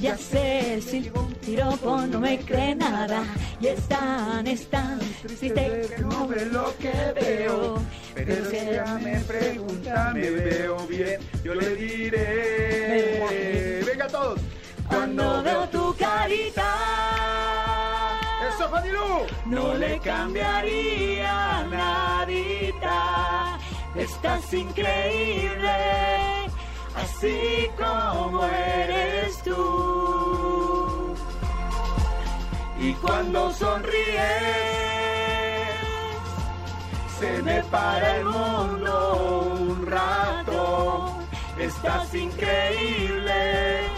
Ya sé, si un piropo no me cree nada. Y es tan, es tan triste que no ve lo que veo. Pero si ella me pregunta, me veo bien, yo le diré. Venga todos. Cuando veo tu carita, ¡Eso, Fanilú! no le cambiaría nadita. Estás increíble, así como eres tú. Y cuando sonríes, se me para el mundo un rato. Estás increíble,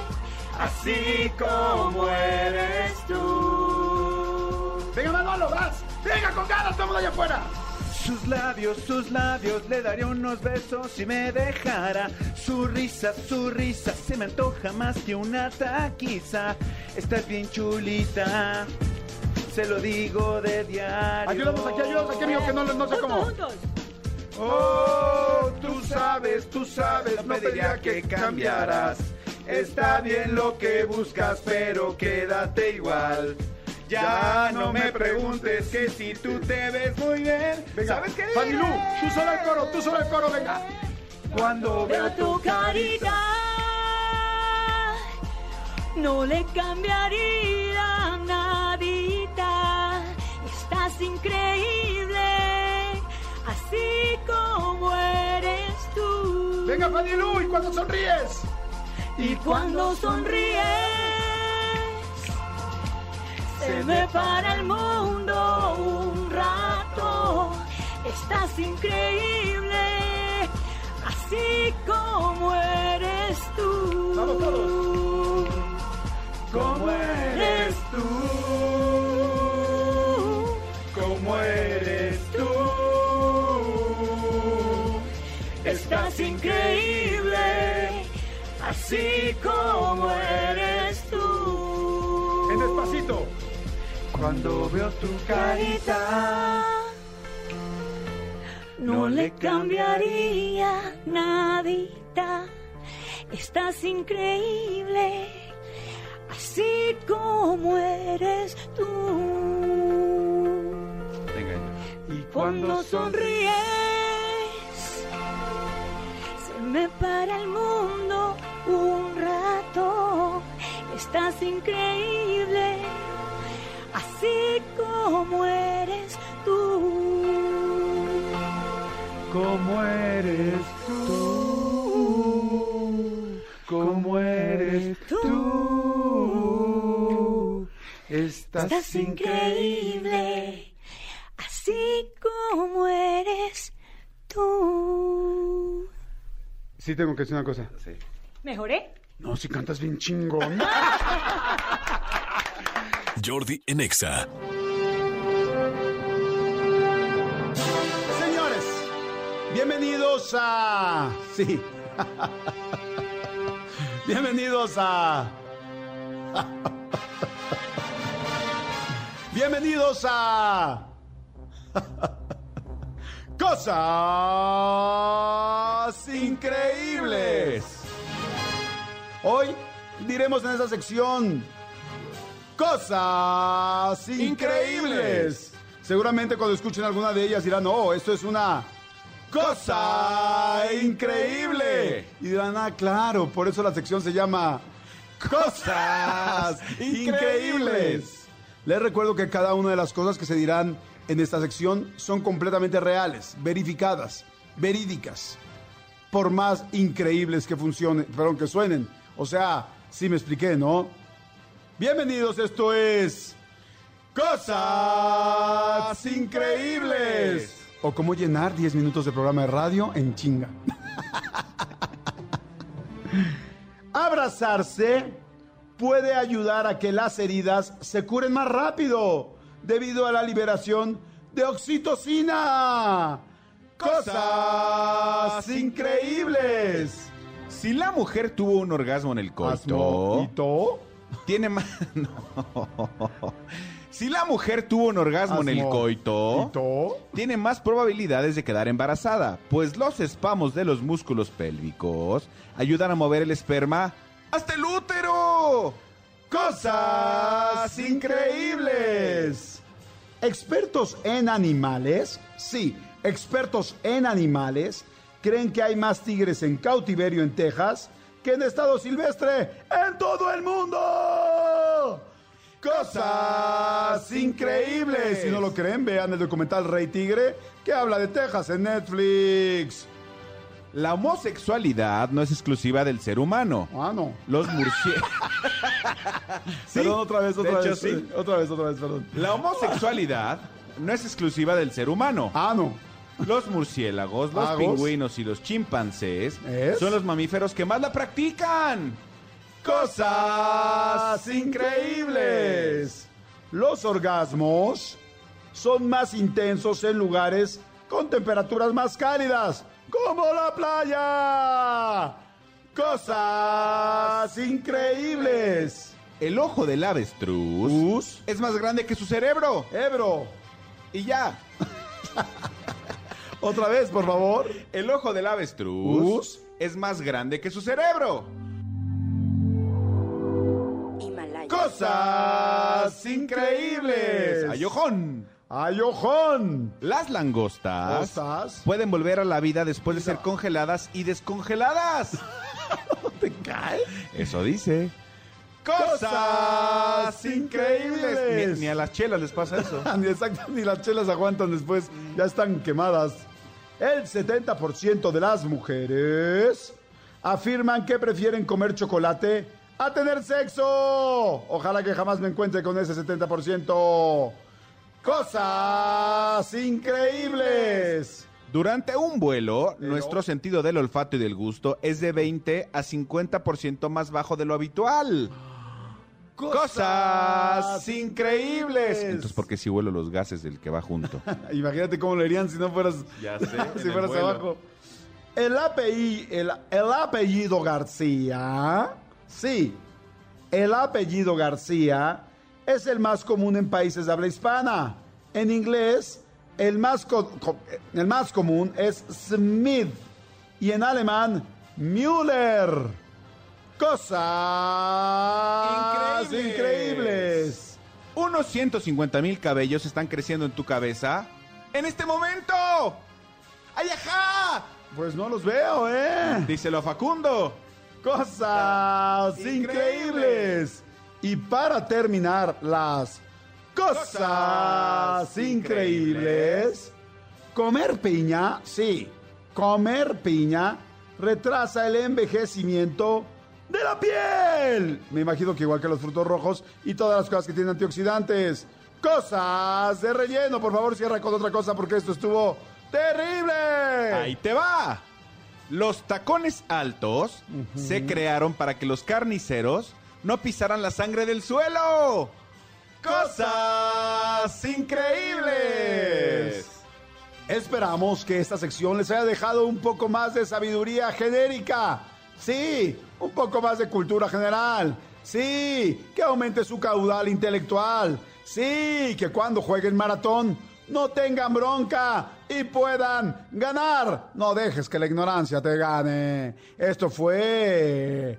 así como eres tú. Venga, Manolo, vas. Venga, con ganas, estamos allá afuera. Sus labios, sus labios, le daría unos besos si me dejara. Su risa, su risa, se me antoja más que una taquiza. Estás bien chulita, se lo digo de diario. Ayúdanos aquí, ayúdanos aquí, amigo, que no, no sé cómo. Juntos. Oh, tú sabes, tú sabes, no pediría que cambiaras. Está bien lo que buscas, pero quédate igual. Ya no me preguntes que si tú te ves muy bien. Venga, ¿Sabes qué? Fanilú, tú solo el coro, tú solo el coro, venga. Cuando Veo tu carita, no le cambiaría nadita. Estás increíble, así como eres tú. Venga, Fanilú, y cuando sonríes. Y cuando sonríes, se me para el mundo un rato. Estás increíble, así como eres tú. Vamos todos. Como eres tú. Como eres tú. Estás increíble, así como eres Cuando veo tu carita, no le cambiaría nadita. Estás increíble, así como eres tú. Y Cuando sonríes, se me para el mundo un rato. Estás increíble, así como eres tú. ¿Cómo eres tú? ¿Cómo eres tú? Estás, Estás increíble, así como eres tú. Sí, tengo que decir una cosa. sí. ¿Mejoré? No, si cantas bien chingón. Jordi en Exa. Señores, bienvenidos a... Sí. bienvenidos a... bienvenidos a... Cosas increíbles. Hoy diremos en esa sección cosas increíbles. Seguramente cuando escuchen alguna de ellas dirán, no, esto es una cosa increíble. Y dirán, ah, claro, por eso la sección se llama Cosas Increíbles. Les recuerdo que cada una de las cosas que se dirán en esta sección son completamente reales, verificadas, verídicas, por más increíbles que funcionen, perdón, que suenen. O sea, sí me expliqué, ¿no? Bienvenidos, esto es Cosas Increíbles. O cómo llenar 10 minutos de programa de radio en chinga. Abrazarse puede ayudar a que las heridas se curen más rápido debido a la liberación de oxitocina. Cosas increíbles. Si la mujer tuvo un orgasmo en el coito, tiene más. No. Si la mujer tuvo un orgasmo en el Asmo- coito, tiene más probabilidades de quedar embarazada, pues los espamos de los músculos pélvicos ayudan a mover el esperma hasta el útero. Cosas increíbles. Expertos en animales, sí, expertos en animales, creen que hay más tigres en cautiverio en Texas que en estado silvestre en todo el mundo. Cosas increíbles. Si no lo creen, vean el documental Rey Tigre que habla de Texas en Netflix. La homosexualidad no es exclusiva del ser humano. Ah, no. Los murciélagos. Perdón, otra vez, otra de hecho, vez. sí. Otra vez, otra vez, perdón. La homosexualidad no es exclusiva del ser humano. Ah, no. Los murciélagos, los pingüinos y los chimpancés ¿Es? son los mamíferos que más la practican. Cosas increíbles. Los orgasmos son más intensos en lugares con temperaturas más cálidas, como la playa. Cosas increíbles. El ojo del avestruz es más grande que su cerebro. Ebro. Y ya. Otra vez, por favor. El ojo del avestruz es más grande que su cerebro. Cosas increíbles. Ayojón. Ayojón. Las langostas pueden volver a la vida después de ser congeladas y descongeladas. ¿Te cae? Eso dice. Cosas increíbles. Ni, ni a las chelas les pasa eso. ni exacto, ni las chelas aguantan después, ya están quemadas. El 70% de las mujeres afirman que prefieren comer chocolate a tener sexo. Ojalá que jamás me encuentre con ese 70%. Cosas increíbles. Durante un vuelo, nuestro sentido del olfato y del gusto es de 20 a 50% más bajo de lo habitual. Cosas increíbles. Entonces, ¿por qué si vuelo los gases del que va junto? Imagínate cómo lo harían si no fueras, Ya sé, si el fueras abajo. El, apellido, el, el apellido García, sí, el apellido García es el más común en países de habla hispana. En inglés, el más, co- co- el más común es Smith y en alemán, Müller. Cosas Increíbles. increíbles. Unos 150 mil cabellos están creciendo en tu cabeza en este momento. ¡Ay, ajá! Pues no los veo, ¿eh? Díselo a Facundo. Cosas Increíbles. increíbles. Y para terminar, las cosas, Cosas increíbles. Comer piña, sí, comer piña retrasa el envejecimiento de la piel. Me imagino que igual que los frutos rojos y todas las cosas que tienen antioxidantes. Cosas de relleno, por favor, cierra con otra cosa porque esto estuvo terrible. Ahí te va. Los tacones altos se crearon para que los carniceros no pisaran la sangre del suelo. cosas increíbles. Esperamos que esta sección les haya dejado un poco más de sabiduría genérica. Sí, un poco más de cultura general. Sí, que aumente su caudal intelectual. Sí, que cuando jueguen maratón no tengan bronca y puedan ganar. No dejes que la ignorancia te gane. Esto fue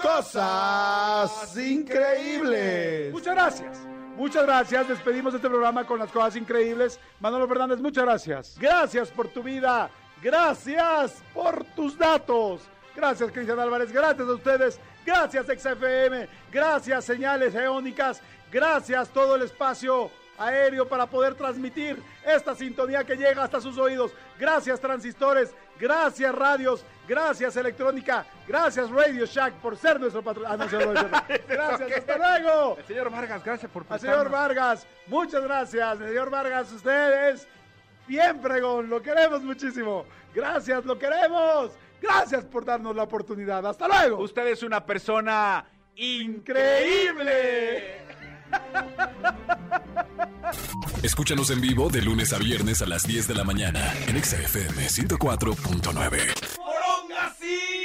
cosas increíbles. Muchas gracias. Muchas gracias. Despedimos este programa con las cosas increíbles. Manolo Fernández, muchas gracias. Gracias por tu vida. Gracias por tus datos. Gracias, Cristian Álvarez. Gracias a ustedes. Gracias, XFM. Gracias, señales eónicas. Gracias, todo el espacio aéreo para poder transmitir esta sintonía que llega hasta sus oídos. Gracias, transistores. Gracias, radios. Gracias, electrónica. Gracias, Radio Shack, por ser nuestro patrón. Ah, no. Gracias, hasta luego. El señor Vargas, gracias por Al señor Vargas, muchas gracias. Señor Vargas, ustedes, bien pregón, lo queremos muchísimo. Gracias, lo queremos. Gracias por darnos la oportunidad. Hasta luego. Usted es una persona increíble. Escúchanos en vivo de lunes a viernes a las 10 de la mañana en XFM 104.9.